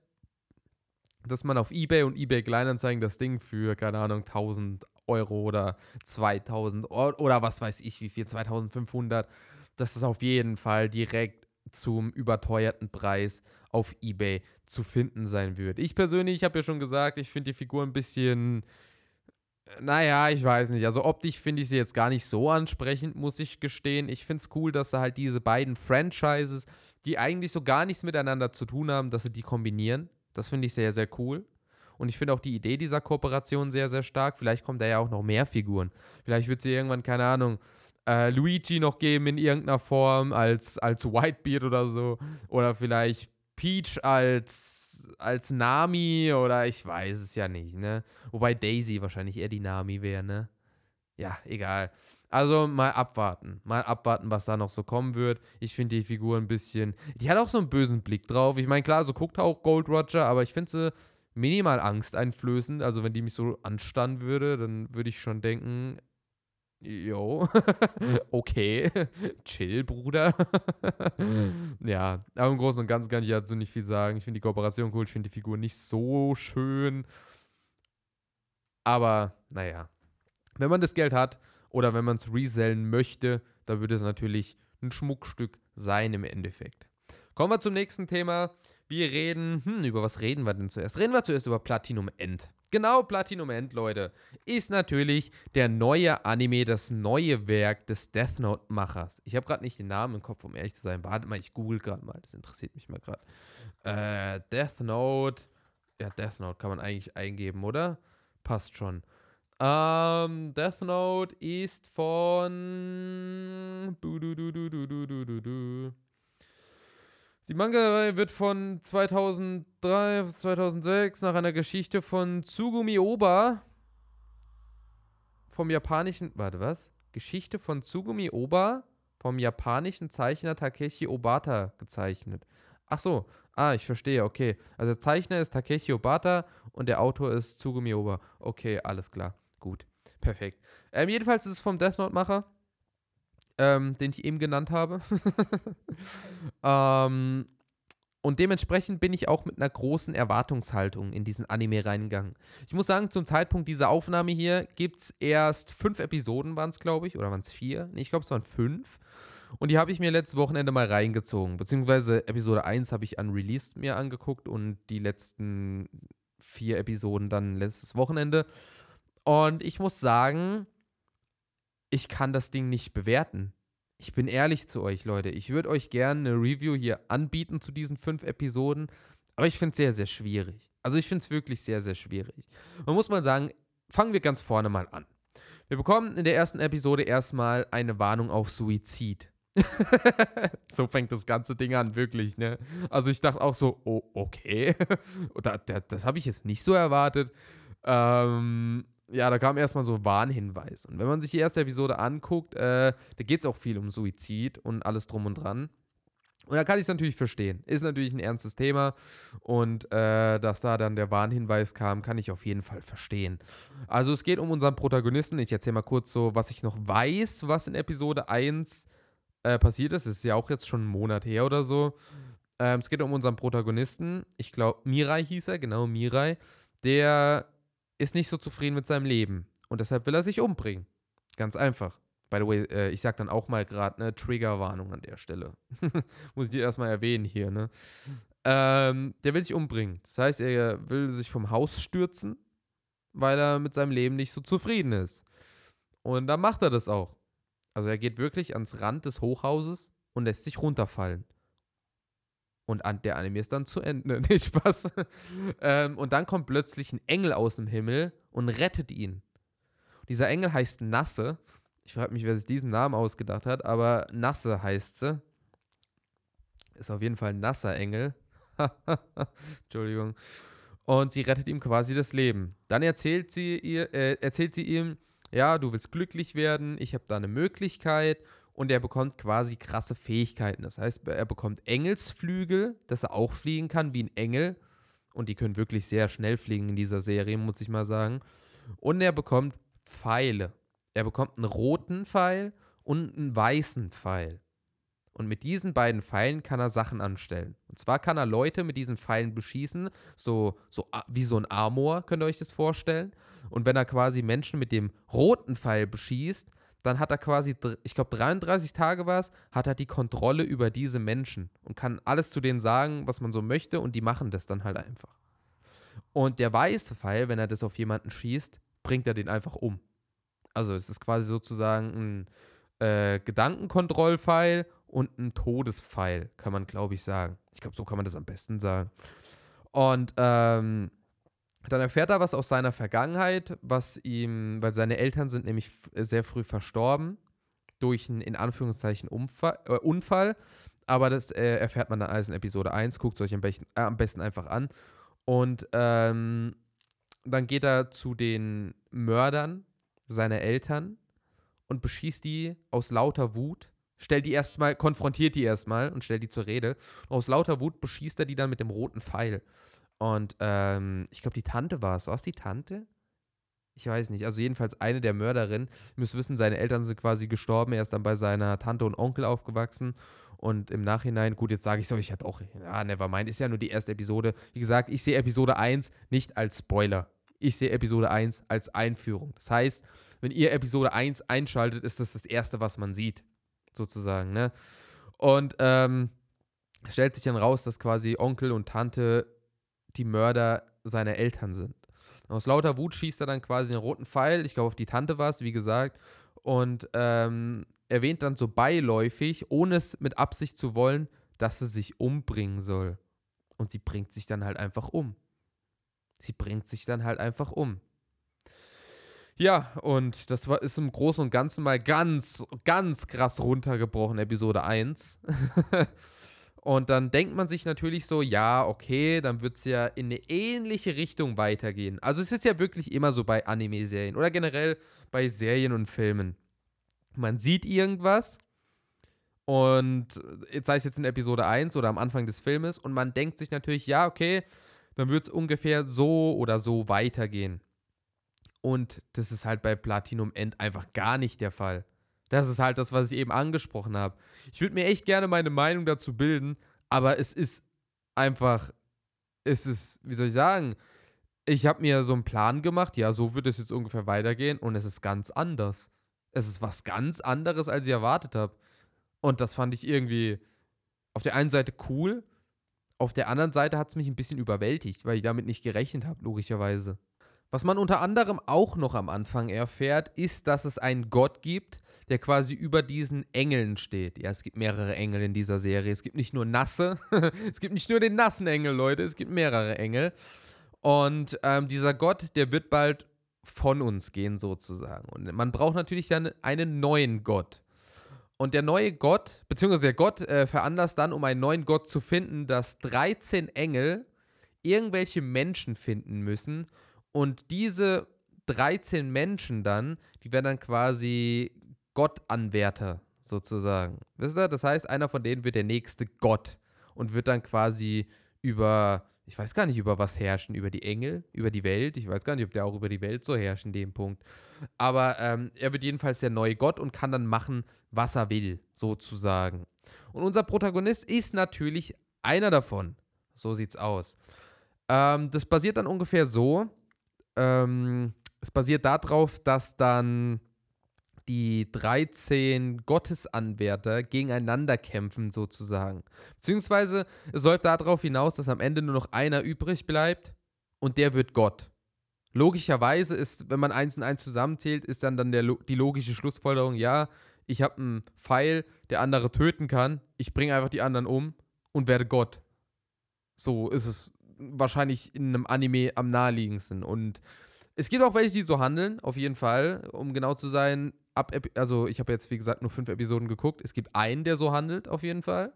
dass man auf eBay und eBay Kleinanzeigen das Ding für, keine Ahnung, 1000 Euro oder 2000 Euro oder was weiß ich wie viel, 2500, dass das auf jeden Fall direkt zum überteuerten Preis auf eBay zu finden sein wird. Ich persönlich, ich habe ja schon gesagt, ich finde die Figur ein bisschen, naja, ich weiß nicht. Also optisch finde ich sie jetzt gar nicht so ansprechend, muss ich gestehen. Ich finde es cool, dass sie halt diese beiden Franchises, die eigentlich so gar nichts miteinander zu tun haben, dass sie die kombinieren. Das finde ich sehr, sehr cool. Und ich finde auch die Idee dieser Kooperation sehr, sehr stark. Vielleicht kommt da ja auch noch mehr Figuren. Vielleicht wird sie irgendwann, keine Ahnung, äh, Luigi noch geben in irgendeiner Form als, als Whitebeard oder so. Oder vielleicht Peach als, als Nami oder ich weiß es ja nicht, ne? Wobei Daisy wahrscheinlich eher die Nami wäre, ne? Ja, egal. Also mal abwarten. Mal abwarten, was da noch so kommen wird. Ich finde die Figur ein bisschen. Die hat auch so einen bösen Blick drauf. Ich meine, klar, so guckt auch Gold Roger, aber ich finde sie minimal angsteinflößend. Also, wenn die mich so anstarren würde, dann würde ich schon denken, Jo, [LAUGHS] okay, [LAUGHS] chill, Bruder. [LAUGHS] ja, aber im Großen und Ganzen kann ich dazu nicht viel sagen. Ich finde die Kooperation cool, ich finde die Figur nicht so schön. Aber, naja, wenn man das Geld hat oder wenn man es resellen möchte, dann würde es natürlich ein Schmuckstück sein im Endeffekt. Kommen wir zum nächsten Thema. Wir reden, hm, über was reden wir denn zuerst? Reden wir zuerst über Platinum End. Genau, Platinum End, Leute, ist natürlich der neue Anime, das neue Werk des Death Note-Machers. Ich habe gerade nicht den Namen im Kopf, um ehrlich zu sein. Warte mal, ich google gerade mal. Das interessiert mich mal gerade. Äh, Death Note. Ja, Death Note kann man eigentlich eingeben, oder? Passt schon. Ähm, Death Note ist von. Du, du, du, du, du, du, du, du. Die Manga-Reihe wird von 2003, 2006 nach einer Geschichte von Tsugumi Oba vom japanischen, warte, was? Geschichte von Tsugumi Oba vom japanischen Zeichner Takeshi Obata gezeichnet. Ach so, ah, ich verstehe, okay. Also der Zeichner ist Takeshi Obata und der Autor ist Tsugumi Oba. Okay, alles klar. Gut. Perfekt. Ähm, jedenfalls ist es vom Death Note-Macher ähm, den ich eben genannt habe. [LAUGHS] ähm, und dementsprechend bin ich auch mit einer großen Erwartungshaltung in diesen Anime reingegangen. Ich muss sagen, zum Zeitpunkt dieser Aufnahme hier gibt es erst fünf Episoden, waren es, glaube ich, oder waren es vier? Nee, ich glaube, es waren fünf. Und die habe ich mir letztes Wochenende mal reingezogen. Beziehungsweise Episode 1 habe ich an Release mir angeguckt und die letzten vier Episoden dann letztes Wochenende. Und ich muss sagen, ich kann das Ding nicht bewerten. Ich bin ehrlich zu euch, Leute. Ich würde euch gerne eine Review hier anbieten zu diesen fünf Episoden, aber ich finde es sehr, sehr schwierig. Also ich finde es wirklich sehr, sehr schwierig. Man muss mal sagen, fangen wir ganz vorne mal an. Wir bekommen in der ersten Episode erstmal eine Warnung auf Suizid. [LAUGHS] so fängt das ganze Ding an, wirklich, ne? Also ich dachte auch so, oh, okay. [LAUGHS] das, das habe ich jetzt nicht so erwartet. Ähm, ja, da kam erstmal so Warnhinweis. Und wenn man sich die erste Episode anguckt, äh, da geht es auch viel um Suizid und alles drum und dran. Und da kann ich es natürlich verstehen. Ist natürlich ein ernstes Thema. Und äh, dass da dann der Warnhinweis kam, kann ich auf jeden Fall verstehen. Also es geht um unseren Protagonisten. Ich erzähle mal kurz so, was ich noch weiß, was in Episode 1 äh, passiert ist. Ist ja auch jetzt schon einen Monat her oder so. Ähm, es geht um unseren Protagonisten. Ich glaube, Mirai hieß er, genau, Mirai. Der ist nicht so zufrieden mit seinem Leben und deshalb will er sich umbringen. Ganz einfach. By the way, äh, ich sag dann auch mal gerade eine Triggerwarnung an der Stelle. [LAUGHS] Muss ich dir erstmal erwähnen hier, ne? Ähm, der will sich umbringen. Das heißt, er will sich vom Haus stürzen, weil er mit seinem Leben nicht so zufrieden ist. Und dann macht er das auch. Also er geht wirklich ans Rand des Hochhauses und lässt sich runterfallen. Und an der Anime ist dann zu Ende. [LAUGHS] Nicht Spaß. ähm, und dann kommt plötzlich ein Engel aus dem Himmel und rettet ihn. Dieser Engel heißt Nasse. Ich frage mich, wer sich diesen Namen ausgedacht hat, aber Nasse heißt sie. Ist auf jeden Fall ein nasser Engel. [LAUGHS] Entschuldigung. Und sie rettet ihm quasi das Leben. Dann erzählt sie, ihr, äh, erzählt sie ihm, ja, du willst glücklich werden, ich habe da eine Möglichkeit und er bekommt quasi krasse Fähigkeiten. Das heißt, er bekommt Engelsflügel, dass er auch fliegen kann wie ein Engel und die können wirklich sehr schnell fliegen in dieser Serie, muss ich mal sagen. Und er bekommt Pfeile. Er bekommt einen roten Pfeil und einen weißen Pfeil. Und mit diesen beiden Pfeilen kann er Sachen anstellen. Und zwar kann er Leute mit diesen Pfeilen beschießen, so, so wie so ein Amor, könnt ihr euch das vorstellen. Und wenn er quasi Menschen mit dem roten Pfeil beschießt, dann hat er quasi, ich glaube 33 Tage war es, hat er die Kontrolle über diese Menschen und kann alles zu denen sagen, was man so möchte und die machen das dann halt einfach. Und der weiße Pfeil, wenn er das auf jemanden schießt, bringt er den einfach um. Also es ist quasi sozusagen ein äh, Gedankenkontrollpfeil und ein Todespfeil, kann man glaube ich sagen. Ich glaube, so kann man das am besten sagen. Und ähm, dann erfährt er was aus seiner Vergangenheit, was ihm, weil seine Eltern sind nämlich sehr früh verstorben durch einen in Anführungszeichen Umfall, äh, Unfall. Aber das äh, erfährt man dann alles in Episode 1. Guckt es euch am besten, äh, am besten einfach an. Und ähm, dann geht er zu den Mördern seiner Eltern und beschießt die aus lauter Wut. Stellt die erstmal, konfrontiert die erstmal und stellt die zur Rede. Und aus lauter Wut beschießt er die dann mit dem roten Pfeil. Und ähm, ich glaube, die Tante war es. War es die Tante? Ich weiß nicht. Also jedenfalls eine der Mörderinnen. Ihr müsst wissen, seine Eltern sind quasi gestorben. Er ist dann bei seiner Tante und Onkel aufgewachsen. Und im Nachhinein, gut, jetzt sage ich so, ich hatte auch, ja, nevermind, ist ja nur die erste Episode. Wie gesagt, ich sehe Episode 1 nicht als Spoiler. Ich sehe Episode 1 als Einführung. Das heißt, wenn ihr Episode 1 einschaltet, ist das das Erste, was man sieht. Sozusagen, ne? Und ähm, stellt sich dann raus, dass quasi Onkel und Tante die Mörder seiner Eltern sind. Aus lauter Wut schießt er dann quasi einen roten Pfeil, ich glaube auf die Tante war es, wie gesagt, und ähm, erwähnt dann so beiläufig, ohne es mit Absicht zu wollen, dass sie sich umbringen soll. Und sie bringt sich dann halt einfach um. Sie bringt sich dann halt einfach um. Ja, und das war, ist im Großen und Ganzen mal ganz, ganz krass runtergebrochen, Episode 1. [LAUGHS] Und dann denkt man sich natürlich so, ja, okay, dann wird es ja in eine ähnliche Richtung weitergehen. Also es ist ja wirklich immer so bei Anime-Serien oder generell bei Serien und Filmen. Man sieht irgendwas und sei es jetzt in Episode 1 oder am Anfang des Filmes und man denkt sich natürlich, ja, okay, dann wird es ungefähr so oder so weitergehen. Und das ist halt bei Platinum End einfach gar nicht der Fall. Das ist halt das, was ich eben angesprochen habe. Ich würde mir echt gerne meine Meinung dazu bilden, aber es ist einfach, es ist, wie soll ich sagen, ich habe mir so einen Plan gemacht, ja, so wird es jetzt ungefähr weitergehen und es ist ganz anders. Es ist was ganz anderes, als ich erwartet habe. Und das fand ich irgendwie auf der einen Seite cool, auf der anderen Seite hat es mich ein bisschen überwältigt, weil ich damit nicht gerechnet habe, logischerweise. Was man unter anderem auch noch am Anfang erfährt, ist, dass es einen Gott gibt, der quasi über diesen Engeln steht. Ja, es gibt mehrere Engel in dieser Serie. Es gibt nicht nur nasse, [LAUGHS] es gibt nicht nur den nassen Engel, Leute, es gibt mehrere Engel. Und ähm, dieser Gott, der wird bald von uns gehen, sozusagen. Und man braucht natürlich dann einen neuen Gott. Und der neue Gott, beziehungsweise der Gott äh, veranlasst dann, um einen neuen Gott zu finden, dass 13 Engel irgendwelche Menschen finden müssen. Und diese 13 Menschen dann, die werden dann quasi Gottanwärter sozusagen. Wisst ihr? Das heißt, einer von denen wird der nächste Gott und wird dann quasi über, ich weiß gar nicht, über was herrschen, über die Engel, über die Welt. Ich weiß gar nicht, ob der auch über die Welt so herrscht in dem Punkt. Aber ähm, er wird jedenfalls der neue Gott und kann dann machen, was er will, sozusagen. Und unser Protagonist ist natürlich einer davon. So sieht's aus. Ähm, das basiert dann ungefähr so. Ähm, es basiert darauf, dass dann die 13 Gottesanwärter gegeneinander kämpfen, sozusagen. Beziehungsweise es läuft darauf hinaus, dass am Ende nur noch einer übrig bleibt und der wird Gott. Logischerweise ist, wenn man eins und eins zusammenzählt, ist dann, dann der, die logische Schlussfolgerung, ja, ich habe einen Pfeil, der andere töten kann, ich bringe einfach die anderen um und werde Gott. So ist es wahrscheinlich in einem Anime am naheliegendsten. Und es gibt auch welche, die so handeln, auf jeden Fall. Um genau zu sein, ab, also ich habe jetzt wie gesagt nur fünf Episoden geguckt. Es gibt einen, der so handelt, auf jeden Fall.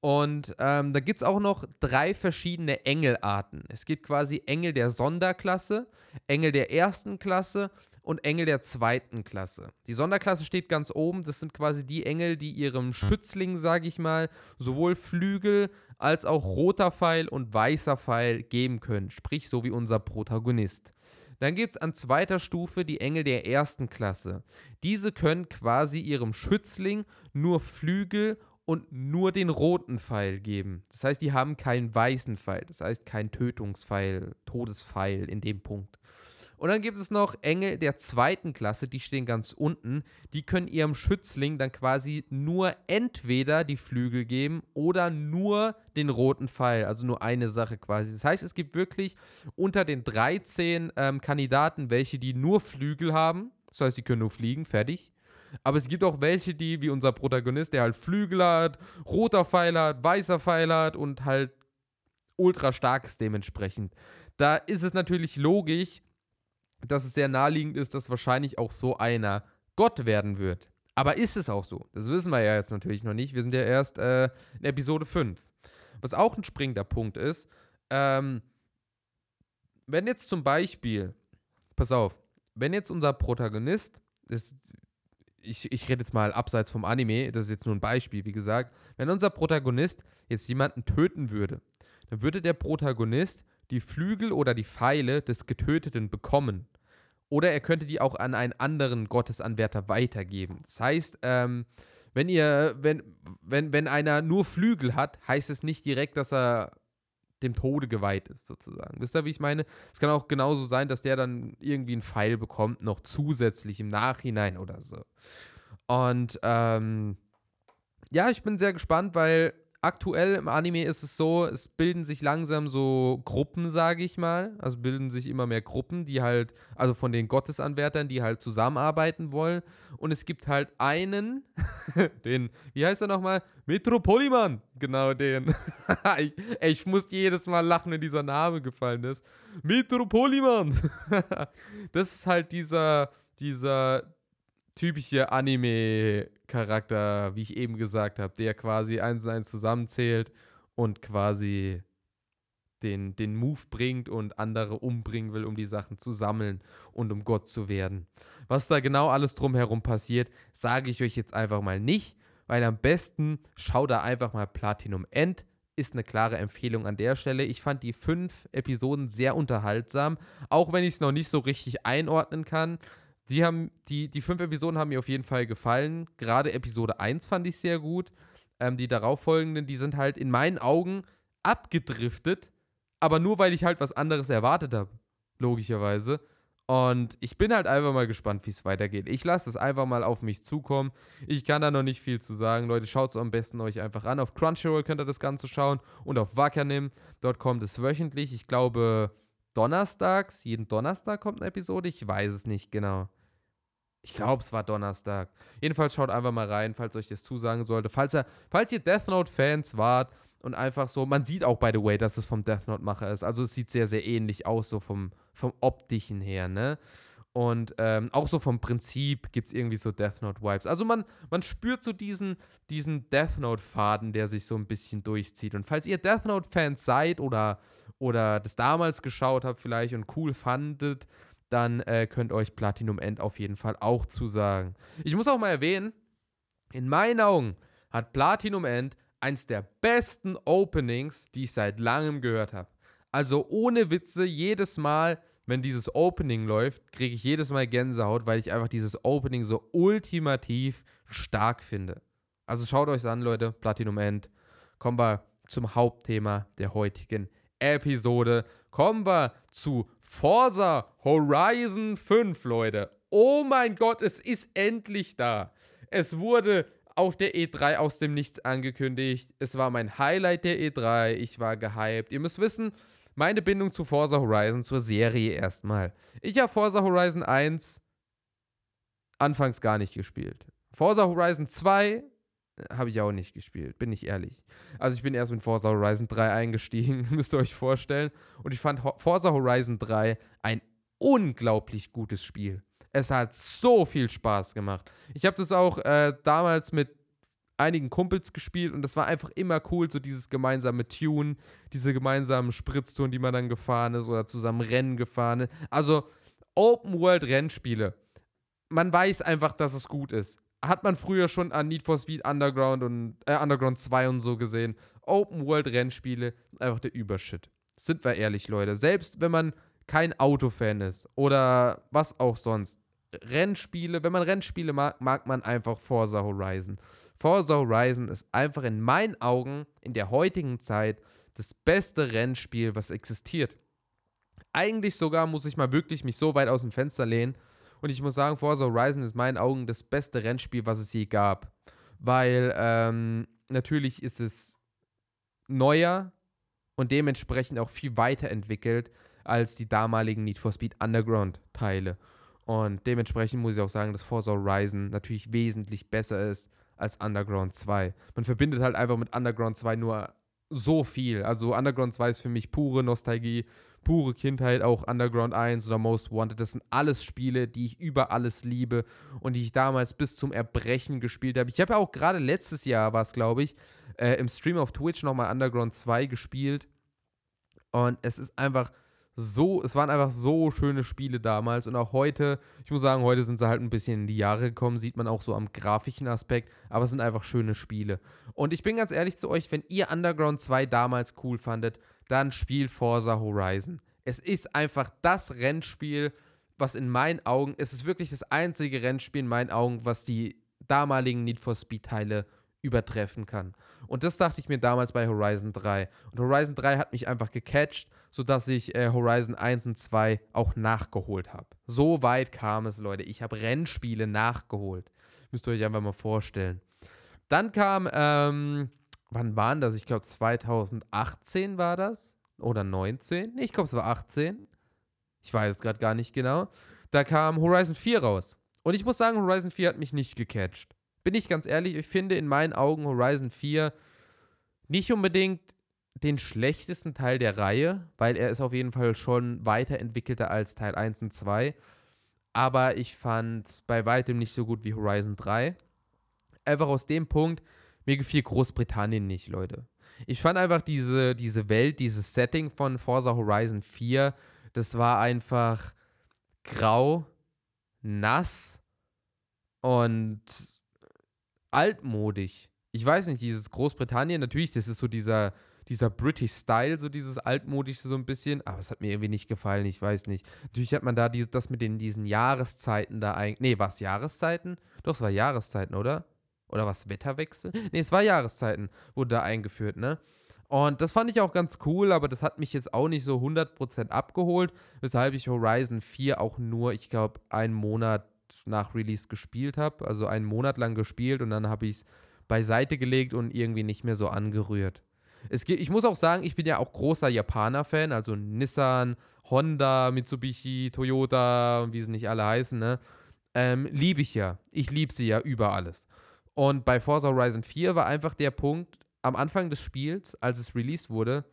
Und ähm, da gibt es auch noch drei verschiedene Engelarten. Es gibt quasi Engel der Sonderklasse, Engel der ersten Klasse und Engel der zweiten Klasse. Die Sonderklasse steht ganz oben. Das sind quasi die Engel, die ihrem Schützling, sage ich mal, sowohl Flügel als auch roter Pfeil und weißer Pfeil geben können. Sprich, so wie unser Protagonist. Dann gibt es an zweiter Stufe die Engel der ersten Klasse. Diese können quasi ihrem Schützling nur Flügel und nur den roten Pfeil geben. Das heißt, die haben keinen weißen Pfeil. Das heißt, keinen Tötungspfeil, Todespfeil in dem Punkt. Und dann gibt es noch Engel der zweiten Klasse, die stehen ganz unten. Die können ihrem Schützling dann quasi nur entweder die Flügel geben oder nur den roten Pfeil. Also nur eine Sache quasi. Das heißt, es gibt wirklich unter den 13 ähm, Kandidaten welche, die nur Flügel haben. Das heißt, die können nur fliegen, fertig. Aber es gibt auch welche, die, wie unser Protagonist, der halt Flügel hat, roter Pfeil hat, weißer Pfeil hat und halt ultra stark ist dementsprechend. Da ist es natürlich logisch, dass es sehr naheliegend ist, dass wahrscheinlich auch so einer Gott werden wird. Aber ist es auch so? Das wissen wir ja jetzt natürlich noch nicht. Wir sind ja erst äh, in Episode 5. Was auch ein springender Punkt ist, ähm, wenn jetzt zum Beispiel, pass auf, wenn jetzt unser Protagonist, ist, ich, ich rede jetzt mal abseits vom Anime, das ist jetzt nur ein Beispiel, wie gesagt, wenn unser Protagonist jetzt jemanden töten würde, dann würde der Protagonist die Flügel oder die Pfeile des Getöteten bekommen. Oder er könnte die auch an einen anderen Gottesanwärter weitergeben. Das heißt, ähm, wenn ihr, wenn, wenn, wenn einer nur Flügel hat, heißt es nicht direkt, dass er dem Tode geweiht ist, sozusagen. Wisst ihr, wie ich meine? Es kann auch genauso sein, dass der dann irgendwie einen Pfeil bekommt, noch zusätzlich im Nachhinein oder so. Und ähm, ja, ich bin sehr gespannt, weil aktuell im Anime ist es so, es bilden sich langsam so Gruppen, sage ich mal. Also bilden sich immer mehr Gruppen, die halt, also von den Gottesanwärtern, die halt zusammenarbeiten wollen. Und es gibt halt einen, [LAUGHS] den, wie heißt er nochmal? Metropoliman. Genau den. [LAUGHS] ich, ich musste jedes Mal lachen, wenn dieser Name gefallen ist. Metropoliman. [LAUGHS] das ist halt dieser, dieser typische Anime-Charakter, wie ich eben gesagt habe, der quasi eins und eins zusammenzählt und quasi den, den Move bringt und andere umbringen will, um die Sachen zu sammeln und um Gott zu werden. Was da genau alles drumherum passiert, sage ich euch jetzt einfach mal nicht, weil am besten schaut da einfach mal Platinum End. Ist eine klare Empfehlung an der Stelle. Ich fand die fünf Episoden sehr unterhaltsam, auch wenn ich es noch nicht so richtig einordnen kann. Die, haben, die, die fünf Episoden haben mir auf jeden Fall gefallen. Gerade Episode 1 fand ich sehr gut. Ähm, die darauffolgenden, die sind halt in meinen Augen abgedriftet, aber nur weil ich halt was anderes erwartet habe. Logischerweise. Und ich bin halt einfach mal gespannt, wie es weitergeht. Ich lasse es einfach mal auf mich zukommen. Ich kann da noch nicht viel zu sagen. Leute, schaut es am besten euch einfach an. Auf Crunchyroll könnt ihr das Ganze schauen und auf Wakanim. Dort kommt es wöchentlich. Ich glaube, donnerstags. Jeden Donnerstag kommt eine Episode. Ich weiß es nicht genau. Ich glaube, es war Donnerstag. Jedenfalls schaut einfach mal rein, falls euch das zusagen sollte. Falls, ihr, falls ihr Death Note-Fans wart und einfach so, man sieht auch, by the way, dass es vom Death Note-Macher ist. Also es sieht sehr, sehr ähnlich aus, so vom, vom optischen her, ne? Und ähm, auch so vom Prinzip gibt es irgendwie so Death Note-Vibes. Also man, man spürt so diesen, diesen Death Note-Faden, der sich so ein bisschen durchzieht. Und falls ihr Death Note-Fans seid oder, oder das damals geschaut habt vielleicht und cool fandet, dann äh, könnt euch Platinum End auf jeden Fall auch zusagen. Ich muss auch mal erwähnen, in meinen Augen hat Platinum End eins der besten Openings, die ich seit langem gehört habe. Also ohne Witze, jedes Mal, wenn dieses Opening läuft, kriege ich jedes Mal Gänsehaut, weil ich einfach dieses Opening so ultimativ stark finde. Also schaut euch an, Leute, Platinum End. Kommen wir zum Hauptthema der heutigen Episode. Kommen wir zu Forza Horizon 5, Leute. Oh mein Gott, es ist endlich da. Es wurde auf der E3 aus dem Nichts angekündigt. Es war mein Highlight der E3. Ich war gehypt. Ihr müsst wissen, meine Bindung zu Forza Horizon, zur Serie erstmal. Ich habe Forza Horizon 1 anfangs gar nicht gespielt. Forza Horizon 2 habe ich auch nicht gespielt, bin ich ehrlich. Also ich bin erst mit Forza Horizon 3 eingestiegen, [LAUGHS] müsst ihr euch vorstellen. Und ich fand Forza Horizon 3 ein unglaublich gutes Spiel. Es hat so viel Spaß gemacht. Ich habe das auch äh, damals mit einigen Kumpels gespielt und das war einfach immer cool, so dieses gemeinsame Tune, diese gemeinsamen Spritztouren, die man dann gefahren ist oder zusammen Rennen gefahren ist. Also Open-World-Rennspiele. Man weiß einfach, dass es gut ist. Hat man früher schon an Need for Speed Underground und äh, Underground 2 und so gesehen. Open-World-Rennspiele, einfach der Übershit. Sind wir ehrlich, Leute. Selbst wenn man kein Autofan ist oder was auch sonst. Rennspiele, wenn man Rennspiele mag, mag man einfach Forza Horizon. Forza Horizon ist einfach in meinen Augen in der heutigen Zeit das beste Rennspiel, was existiert. Eigentlich sogar muss ich mal wirklich mich so weit aus dem Fenster lehnen und ich muss sagen, Forza Horizon ist in meinen Augen das beste Rennspiel, was es je gab. Weil ähm, natürlich ist es neuer und dementsprechend auch viel weiterentwickelt als die damaligen Need for Speed Underground Teile. Und dementsprechend muss ich auch sagen, dass Forza Horizon natürlich wesentlich besser ist als Underground 2. Man verbindet halt einfach mit Underground 2 nur so viel. Also Underground 2 ist für mich pure Nostalgie, pure Kindheit, auch Underground 1 oder Most Wanted. Das sind alles Spiele, die ich über alles liebe und die ich damals bis zum Erbrechen gespielt habe. Ich habe ja auch gerade letztes Jahr, war es glaube ich, äh, im Stream auf Twitch nochmal Underground 2 gespielt. Und es ist einfach so, es waren einfach so schöne Spiele damals und auch heute, ich muss sagen, heute sind sie halt ein bisschen in die Jahre gekommen, sieht man auch so am grafischen Aspekt, aber es sind einfach schöne Spiele. Und ich bin ganz ehrlich zu euch, wenn ihr Underground 2 damals cool fandet, dann spielt Forza Horizon. Es ist einfach das Rennspiel, was in meinen Augen, es ist wirklich das einzige Rennspiel in meinen Augen, was die damaligen Need for Speed Teile übertreffen kann. Und das dachte ich mir damals bei Horizon 3. Und Horizon 3 hat mich einfach gecatcht, sodass ich äh, Horizon 1 und 2 auch nachgeholt habe. So weit kam es, Leute. Ich habe Rennspiele nachgeholt. Müsst ihr euch einfach mal vorstellen. Dann kam, ähm, wann waren das? Ich glaube 2018 war das. Oder 19? Nee, ich glaube es war 18. Ich weiß es gerade gar nicht genau. Da kam Horizon 4 raus. Und ich muss sagen, Horizon 4 hat mich nicht gecatcht bin ich ganz ehrlich, ich finde in meinen Augen Horizon 4 nicht unbedingt den schlechtesten Teil der Reihe, weil er ist auf jeden Fall schon weiterentwickelter als Teil 1 und 2. Aber ich fand es bei weitem nicht so gut wie Horizon 3. Einfach aus dem Punkt, mir gefiel Großbritannien nicht, Leute. Ich fand einfach diese, diese Welt, dieses Setting von Forza Horizon 4, das war einfach grau, nass und altmodig. Ich weiß nicht, dieses Großbritannien, natürlich, das ist so dieser, dieser British Style, so dieses altmodische so ein bisschen, aber es hat mir irgendwie nicht gefallen, ich weiß nicht. Natürlich hat man da dieses, das mit den, diesen Jahreszeiten da eigentlich, nee, war es Jahreszeiten? Doch, es war Jahreszeiten, oder? Oder was, Wetterwechsel? Nee, es war Jahreszeiten, wurde da eingeführt, ne? Und das fand ich auch ganz cool, aber das hat mich jetzt auch nicht so 100% abgeholt, weshalb ich Horizon 4 auch nur, ich glaube, einen Monat nach Release gespielt habe, also einen Monat lang gespielt und dann habe ich es beiseite gelegt und irgendwie nicht mehr so angerührt. Es geht, ich muss auch sagen, ich bin ja auch großer Japaner-Fan, also Nissan, Honda, Mitsubishi, Toyota wie sie nicht alle heißen, ne? Ähm, liebe ich ja. Ich liebe sie ja über alles. Und bei Forza Horizon 4 war einfach der Punkt, am Anfang des Spiels, als es released wurde,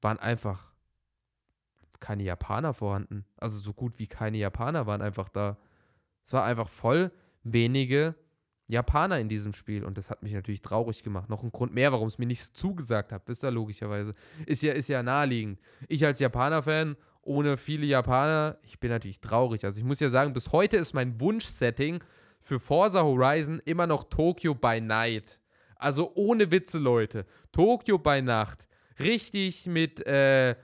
waren einfach keine Japaner vorhanden. Also so gut wie keine Japaner waren einfach da. Es war einfach voll wenige Japaner in diesem Spiel und das hat mich natürlich traurig gemacht. Noch ein Grund mehr, warum es mir nicht zugesagt hat, wisst ihr logischerweise. Ist ja, ist ja naheliegend. Ich als Japaner-Fan, ohne viele Japaner, ich bin natürlich traurig. Also ich muss ja sagen, bis heute ist mein Wunschsetting für Forza Horizon immer noch Tokyo by Night. Also ohne Witze, Leute. Tokyo by Nacht. Richtig mit äh,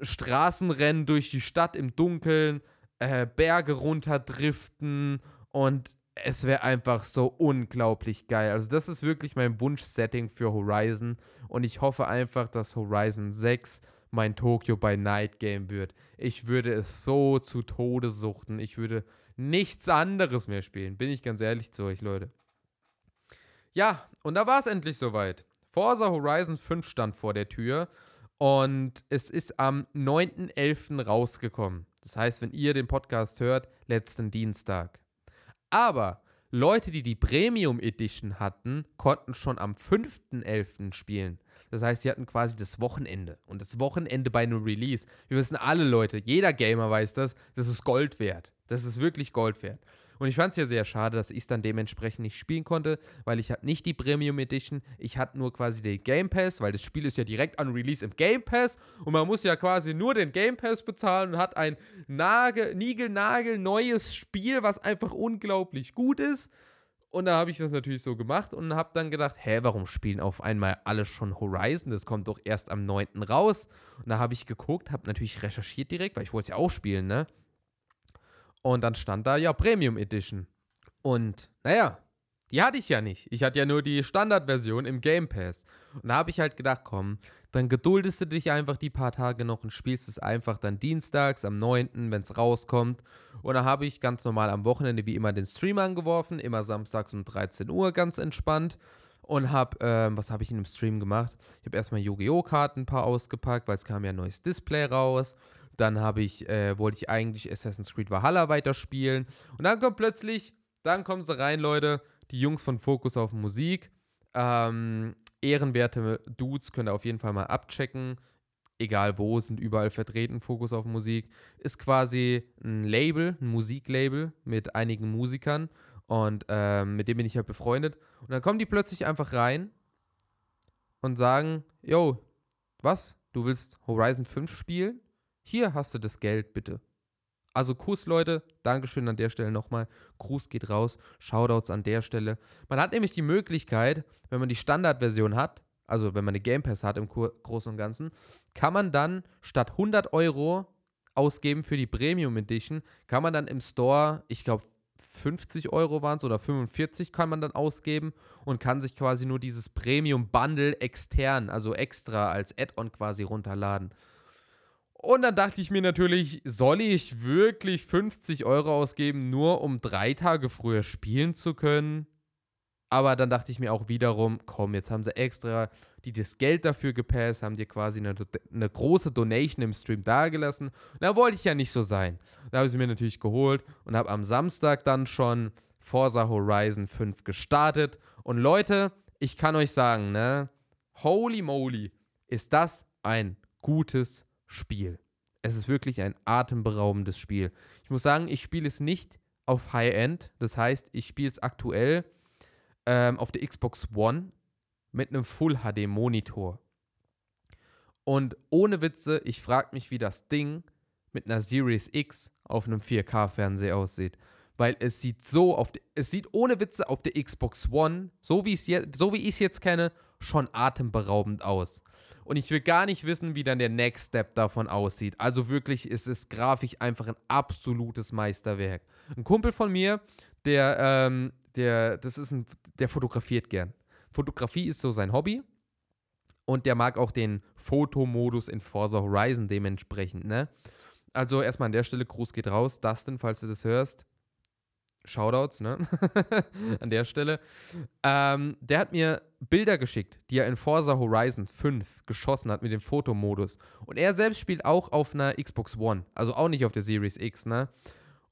Straßenrennen durch die Stadt im Dunkeln äh, Berge runterdriften und es wäre einfach so unglaublich geil. Also das ist wirklich mein Wunschsetting für Horizon und ich hoffe einfach, dass Horizon 6 mein Tokyo by Night Game wird. Ich würde es so zu Tode suchten. Ich würde nichts anderes mehr spielen. Bin ich ganz ehrlich zu euch, Leute. Ja, und da war es endlich soweit. Forza Horizon 5 stand vor der Tür und es ist am 9.11. rausgekommen. Das heißt, wenn ihr den Podcast hört, letzten Dienstag. Aber Leute, die die Premium Edition hatten, konnten schon am 5.11. spielen. Das heißt, sie hatten quasi das Wochenende. Und das Wochenende bei einem Release, wir wissen alle Leute, jeder Gamer weiß das, das ist Gold wert. Das ist wirklich Gold wert. Und ich fand es ja sehr schade, dass ich es dann dementsprechend nicht spielen konnte, weil ich hatte nicht die Premium Edition, ich hatte nur quasi den Game Pass, weil das Spiel ist ja direkt an Release im Game Pass und man muss ja quasi nur den Game Pass bezahlen und hat ein Nagel, Nigel, neues Spiel, was einfach unglaublich gut ist. Und da habe ich das natürlich so gemacht und habe dann gedacht, hä, warum spielen auf einmal alle schon Horizon? Das kommt doch erst am 9. raus. Und da habe ich geguckt, habe natürlich recherchiert direkt, weil ich wollte es ja auch spielen, ne? Und dann stand da ja Premium Edition. Und naja, die hatte ich ja nicht. Ich hatte ja nur die Standardversion im Game Pass. Und da habe ich halt gedacht, komm, dann geduldest du dich einfach die paar Tage noch und spielst es einfach dann dienstags am 9., wenn es rauskommt. Und dann habe ich ganz normal am Wochenende wie immer den Stream angeworfen, immer samstags um 13 Uhr ganz entspannt. Und habe, ähm, was habe ich in dem Stream gemacht? Ich habe erstmal Yu-Gi-Oh! Karten ein paar ausgepackt, weil es kam ja ein neues Display raus. Dann habe ich, äh, wollte ich eigentlich Assassin's Creed Valhalla weiterspielen. Und dann kommt plötzlich, dann kommen sie rein, Leute, die Jungs von Focus auf Musik. Ähm, ehrenwerte Dudes könnt ihr auf jeden Fall mal abchecken. Egal wo, sind überall vertreten, Fokus auf Musik. Ist quasi ein Label, ein Musiklabel mit einigen Musikern. Und ähm, mit dem bin ich halt befreundet. Und dann kommen die plötzlich einfach rein und sagen: Yo, was? Du willst Horizon 5 spielen? Hier hast du das Geld, bitte. Also Kuss, Leute. Dankeschön an der Stelle nochmal. Gruß geht raus. Shoutouts an der Stelle. Man hat nämlich die Möglichkeit, wenn man die Standardversion hat, also wenn man eine Game Pass hat im Großen und Ganzen, kann man dann statt 100 Euro ausgeben für die Premium Edition, kann man dann im Store, ich glaube 50 Euro waren es oder 45 kann man dann ausgeben und kann sich quasi nur dieses Premium Bundle extern, also extra als Add-on quasi runterladen. Und dann dachte ich mir natürlich, soll ich wirklich 50 Euro ausgeben, nur um drei Tage früher spielen zu können? Aber dann dachte ich mir auch wiederum, komm, jetzt haben sie extra die das Geld dafür gepasst, haben dir quasi eine, eine große Donation im Stream dagelassen. Da wollte ich ja nicht so sein. Da habe ich sie mir natürlich geholt und habe am Samstag dann schon Forza Horizon 5 gestartet. Und Leute, ich kann euch sagen, ne, holy moly, ist das ein gutes Spiel. Es ist wirklich ein atemberaubendes Spiel. Ich muss sagen, ich spiele es nicht auf High-End. Das heißt, ich spiele es aktuell ähm, auf der Xbox One mit einem Full-HD-Monitor. Und ohne Witze, ich frage mich, wie das Ding mit einer Series X auf einem 4K-Fernseher aussieht. Weil es sieht so auf, es sieht ohne Witze auf der Xbox One, so wie so ich es jetzt kenne, schon atemberaubend aus. Und ich will gar nicht wissen, wie dann der Next Step davon aussieht. Also wirklich ist es grafisch einfach ein absolutes Meisterwerk. Ein Kumpel von mir, der, ähm, der, das ist ein, der fotografiert gern. Fotografie ist so sein Hobby. Und der mag auch den Fotomodus in Forza Horizon dementsprechend, ne? Also erstmal an der Stelle, Gruß geht raus. Dustin, falls du das hörst, Shoutouts, ne? [LAUGHS] An der Stelle. Ähm, der hat mir Bilder geschickt, die er in Forza Horizon 5 geschossen hat mit dem Fotomodus. Und er selbst spielt auch auf einer Xbox One, also auch nicht auf der Series X, ne?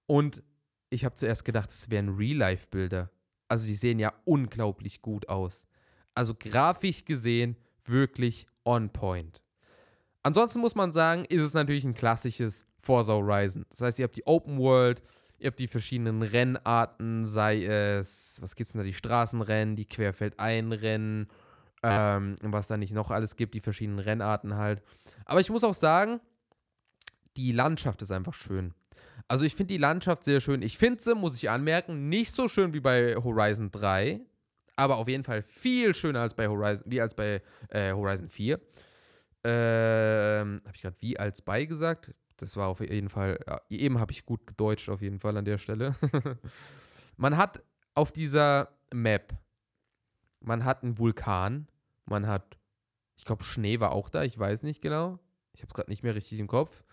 Und ich habe zuerst gedacht, das wären Real-Life-Bilder. Also die sehen ja unglaublich gut aus. Also grafisch gesehen wirklich on point. Ansonsten muss man sagen, ist es natürlich ein klassisches Forza Horizon. Das heißt, ihr habt die Open World, Ihr habt die verschiedenen Rennarten, sei es, was gibt es denn da, die Straßenrennen, die Querfeldeinrennen, ähm, was da nicht noch alles gibt, die verschiedenen Rennarten halt. Aber ich muss auch sagen, die Landschaft ist einfach schön. Also ich finde die Landschaft sehr schön. Ich finde sie, muss ich anmerken, nicht so schön wie bei Horizon 3, aber auf jeden Fall viel schöner als bei Horizon, wie als bei äh, Horizon 4. Ähm, habe ich gerade wie als bei gesagt? Das war auf jeden Fall, eben habe ich gut gedeutscht auf jeden Fall an der Stelle. [LAUGHS] man hat auf dieser Map, man hat einen Vulkan, man hat, ich glaube, Schnee war auch da, ich weiß nicht genau. Ich habe es gerade nicht mehr richtig im Kopf.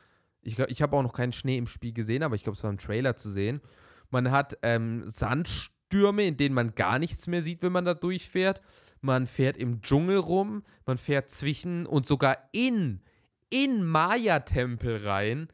Ich, ich habe auch noch keinen Schnee im Spiel gesehen, aber ich glaube, es war im Trailer zu sehen. Man hat ähm, Sandstürme, in denen man gar nichts mehr sieht, wenn man da durchfährt. Man fährt im Dschungel rum, man fährt zwischen und sogar in in Maya-Tempel rein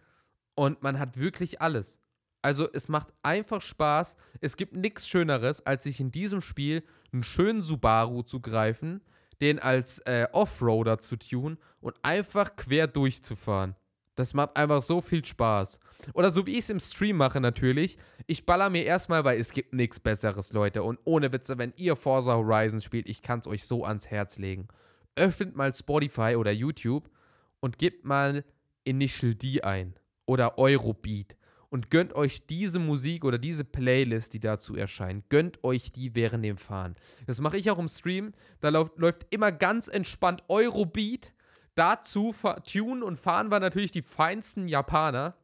und man hat wirklich alles. Also es macht einfach Spaß. Es gibt nichts Schöneres, als sich in diesem Spiel einen schönen Subaru zu greifen, den als äh, Offroader zu tun und einfach quer durchzufahren. Das macht einfach so viel Spaß. Oder so wie ich es im Stream mache natürlich. Ich baller mir erstmal, weil es gibt nichts Besseres, Leute. Und ohne Witze, wenn ihr Forza Horizon spielt, ich kann es euch so ans Herz legen. Öffnet mal Spotify oder YouTube und gebt mal Initial D ein. Oder Eurobeat. Und gönnt euch diese Musik oder diese Playlist, die dazu erscheint. Gönnt euch die während dem Fahren. Das mache ich auch im Stream. Da läuft, läuft immer ganz entspannt Eurobeat Dazu tunen und fahren wir natürlich die feinsten Japaner.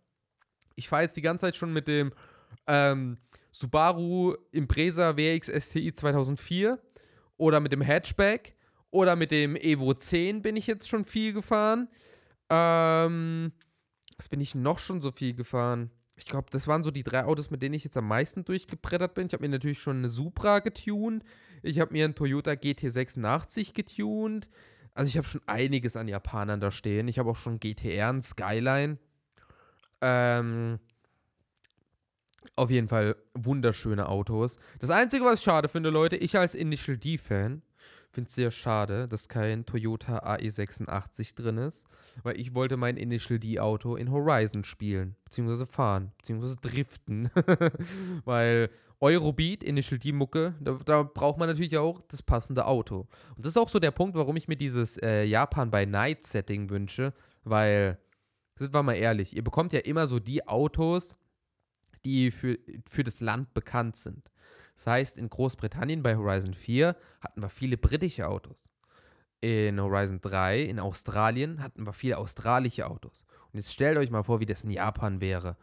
Ich fahre jetzt die ganze Zeit schon mit dem ähm, Subaru Impreza WX STI 2004 oder mit dem Hatchback oder mit dem Evo 10 bin ich jetzt schon viel gefahren. Ähm, was bin ich noch schon so viel gefahren? Ich glaube, das waren so die drei Autos, mit denen ich jetzt am meisten durchgebrettert bin. Ich habe mir natürlich schon eine Supra getuned. Ich habe mir einen Toyota GT86 getuned. Also ich habe schon einiges an Japanern da stehen. Ich habe auch schon GTR und Skyline. Ähm, auf jeden Fall wunderschöne Autos. Das Einzige, was ich schade finde, Leute, ich als Initial D-Fan finde es sehr schade, dass kein Toyota AE86 drin ist, weil ich wollte mein Initial D-Auto in Horizon spielen, beziehungsweise fahren, beziehungsweise driften. [LAUGHS] weil Eurobeat, Initial D-Mucke, da, da, braucht man natürlich auch das passende Auto. Und das ist auch so der Punkt, warum ich mir dieses äh, Japan by Night Setting wünsche, weil, sind wir mal ehrlich, ihr bekommt ja immer so die Autos, die für, für das Land bekannt sind. Das heißt, in Großbritannien bei Horizon 4 hatten wir viele britische Autos. In Horizon 3 in Australien hatten wir viele australische Autos. Und jetzt stellt euch mal vor, wie das in Japan wäre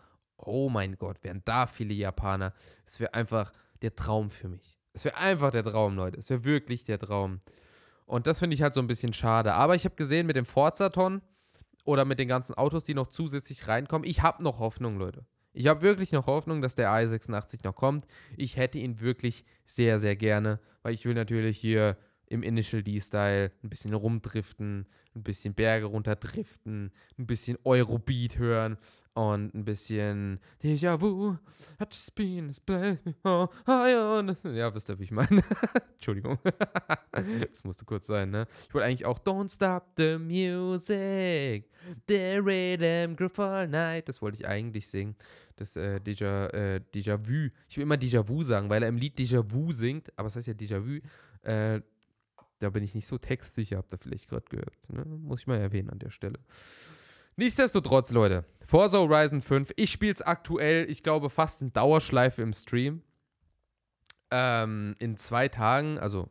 oh mein Gott, wären da viele Japaner. Es wäre einfach der Traum für mich. Es wäre einfach der Traum, Leute. Es wäre wirklich der Traum. Und das finde ich halt so ein bisschen schade. Aber ich habe gesehen, mit dem Forzaton oder mit den ganzen Autos, die noch zusätzlich reinkommen, ich habe noch Hoffnung, Leute. Ich habe wirklich noch Hoffnung, dass der i86 noch kommt. Ich hätte ihn wirklich sehr, sehr gerne, weil ich will natürlich hier im Initial D-Style ein bisschen rumdriften, ein bisschen Berge runterdriften, ein bisschen Eurobeat hören und ein bisschen Déjà vu, hat been Ja, wisst ihr, wie ich meine? [LAUGHS] Entschuldigung. [LAUGHS] das musste kurz sein, ne? Ich wollte eigentlich auch Don't Stop the Music, the Rhythm Group all Night. Das wollte ich eigentlich singen. Das äh, Déjà, äh, Déjà Vu. Ich will immer Déjà Vu sagen, weil er im Lied Déjà Vu singt, aber es heißt ja Déjà Vu. Äh, da bin ich nicht so textsicher, habt ihr vielleicht gerade gehört. Ne? Muss ich mal erwähnen an der Stelle. Nichtsdestotrotz, Leute, Forza Horizon 5, ich spiele es aktuell, ich glaube, fast in Dauerschleife im Stream. Ähm, in zwei Tagen, also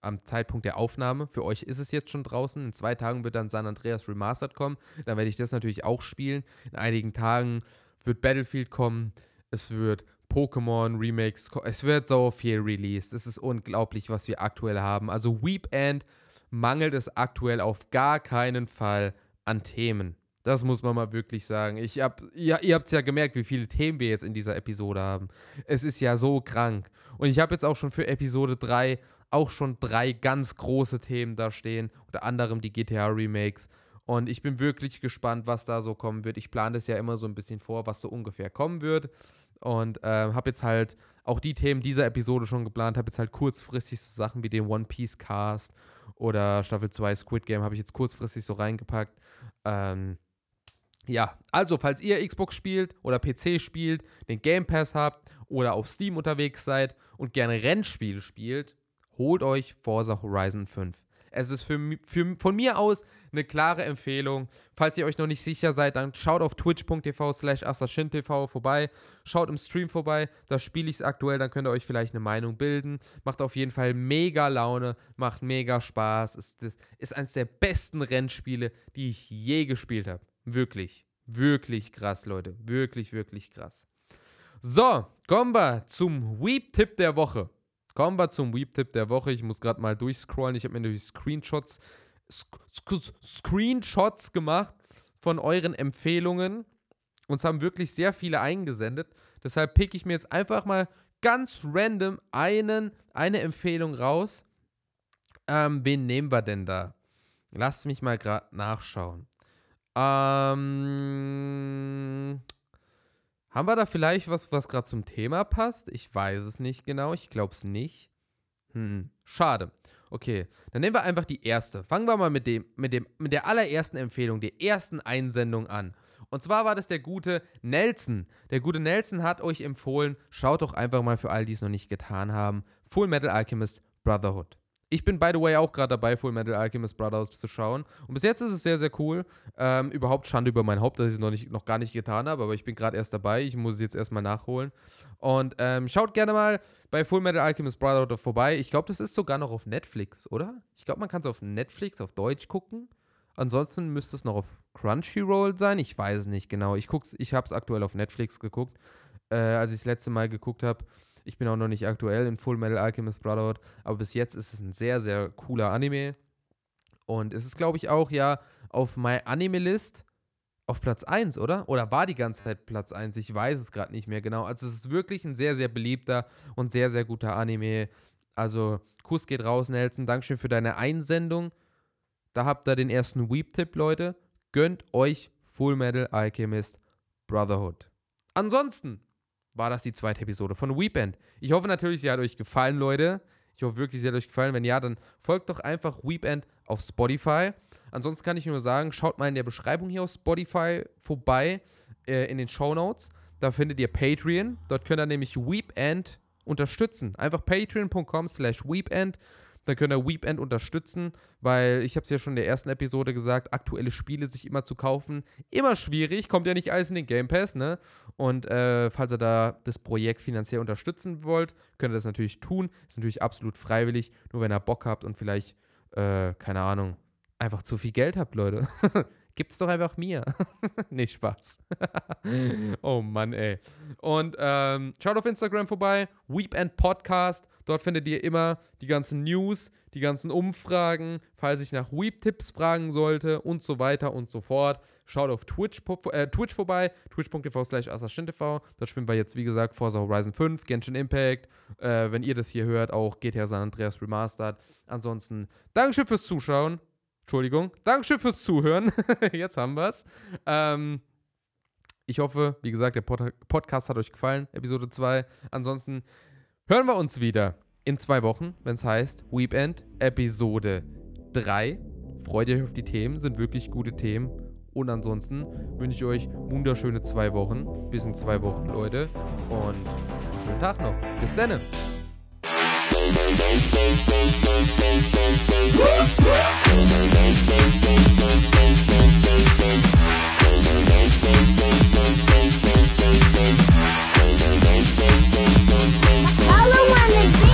am Zeitpunkt der Aufnahme, für euch ist es jetzt schon draußen. In zwei Tagen wird dann San Andreas Remastered kommen. Dann werde ich das natürlich auch spielen. In einigen Tagen wird Battlefield kommen. Es wird Pokémon Remakes. Es wird so viel released. Es ist unglaublich, was wir aktuell haben. Also Weep End mangelt es aktuell auf gar keinen Fall an Themen. Das muss man mal wirklich sagen. Ich hab, ja, ihr habt es ja gemerkt, wie viele Themen wir jetzt in dieser Episode haben. Es ist ja so krank. Und ich habe jetzt auch schon für Episode 3 auch schon drei ganz große Themen da stehen. Unter anderem die GTA-Remakes. Und ich bin wirklich gespannt, was da so kommen wird. Ich plane das ja immer so ein bisschen vor, was so ungefähr kommen wird. Und äh, habe jetzt halt auch die Themen dieser Episode schon geplant. Habe jetzt halt kurzfristig so Sachen wie den One Piece Cast oder Staffel 2 Squid Game habe ich jetzt kurzfristig so reingepackt. Ähm, ja, also falls ihr Xbox spielt oder PC spielt, den Game Pass habt oder auf Steam unterwegs seid und gerne Rennspiele spielt, holt euch Forza Horizon 5. Es ist für, für, von mir aus eine klare Empfehlung. Falls ihr euch noch nicht sicher seid, dann schaut auf twitch.tv slash assashintv vorbei. Schaut im Stream vorbei. Da spiele ich es aktuell, dann könnt ihr euch vielleicht eine Meinung bilden. Macht auf jeden Fall mega Laune, macht mega Spaß. Ist, ist eines der besten Rennspiele, die ich je gespielt habe. Wirklich. Wirklich krass, Leute. Wirklich, wirklich krass. So, kommen wir zum Weep-Tipp der Woche. Kommen wir zum Weep-Tipp der Woche. Ich muss gerade mal durchscrollen. Ich habe mir natürlich Screenshots, Sc Screenshots gemacht von euren Empfehlungen. Uns haben wirklich sehr viele eingesendet. Deshalb picke ich mir jetzt einfach mal ganz random einen, eine Empfehlung raus. Ähm, wen nehmen wir denn da? Lasst mich mal gerade nachschauen. Ähm, haben wir da vielleicht was, was gerade zum Thema passt? Ich weiß es nicht genau. Ich glaube es nicht. Hm, schade. Okay, dann nehmen wir einfach die erste. Fangen wir mal mit dem, mit dem, mit der allerersten Empfehlung, der ersten Einsendung an. Und zwar war das der gute Nelson. Der gute Nelson hat euch empfohlen, schaut doch einfach mal für all die es noch nicht getan haben, Full Metal Alchemist Brotherhood. Ich bin, by the way, auch gerade dabei, Full Metal Alchemist Brotherhood zu schauen. Und bis jetzt ist es sehr, sehr cool. Ähm, überhaupt Schande über mein Haupt, dass ich es noch, nicht, noch gar nicht getan habe, aber ich bin gerade erst dabei. Ich muss es jetzt erstmal nachholen. Und ähm, schaut gerne mal bei Full Metal Alchemist Brotherhood vorbei. Ich glaube, das ist sogar noch auf Netflix, oder? Ich glaube, man kann es auf Netflix auf Deutsch gucken. Ansonsten müsste es noch auf Crunchyroll sein. Ich weiß es nicht genau. Ich, ich habe es aktuell auf Netflix geguckt, äh, als ich das letzte Mal geguckt habe. Ich bin auch noch nicht aktuell in Full Metal Alchemist Brotherhood, aber bis jetzt ist es ein sehr, sehr cooler Anime. Und es ist, glaube ich, auch ja auf My Anime List auf Platz 1, oder? Oder war die ganze Zeit Platz 1? Ich weiß es gerade nicht mehr genau. Also es ist wirklich ein sehr, sehr beliebter und sehr, sehr guter Anime. Also Kuss geht raus, Nelson. Dankeschön für deine Einsendung. Da habt ihr den ersten Weep-Tipp, Leute. Gönnt euch Full Metal Alchemist Brotherhood. Ansonsten war das die zweite Episode von Weepend. Ich hoffe natürlich, sie hat euch gefallen, Leute. Ich hoffe wirklich, sie hat euch gefallen. Wenn ja, dann folgt doch einfach Weepend auf Spotify. Ansonsten kann ich nur sagen, schaut mal in der Beschreibung hier auf Spotify vorbei, äh, in den Show Notes. Da findet ihr Patreon. Dort könnt ihr nämlich Weepend unterstützen. Einfach patreon.com slash weepend. Dann könnt ihr Weepend unterstützen, weil ich habe es ja schon in der ersten Episode gesagt, aktuelle Spiele sich immer zu kaufen, immer schwierig, kommt ja nicht alles in den Game Pass, ne? Und äh, falls ihr da das Projekt finanziell unterstützen wollt, könnt ihr das natürlich tun. Ist natürlich absolut freiwillig, nur wenn ihr Bock habt und vielleicht, äh, keine Ahnung, einfach zu viel Geld habt, Leute. [LAUGHS] Gibt's doch einfach mir. [LAUGHS] nee, Spaß. [LAUGHS] oh Mann, ey. Und ähm, schaut auf Instagram vorbei, Weep and Podcast. Dort findet ihr immer die ganzen News, die ganzen Umfragen, falls ich nach Weep-Tipps fragen sollte und so weiter und so fort. Schaut auf Twitch, äh, Twitch vorbei, twitch.tv slash Dort spielen wir jetzt, wie gesagt, Forza Horizon 5, Genshin Impact. Äh, wenn ihr das hier hört, auch GTA San Andreas Remastered. Ansonsten, Dankeschön fürs Zuschauen. Entschuldigung. Dankeschön fürs Zuhören. [LAUGHS] jetzt haben wir es. Ähm, ich hoffe, wie gesagt, der Pod Podcast hat euch gefallen, Episode 2. Ansonsten Hören wir uns wieder in zwei Wochen, wenn es heißt Weekend Episode 3. Freut euch auf die Themen, sind wirklich gute Themen. Und ansonsten wünsche ich euch wunderschöne zwei Wochen. Bis in zwei Wochen, Leute. Und einen schönen Tag noch. Bis dann. Thank you. Holiday.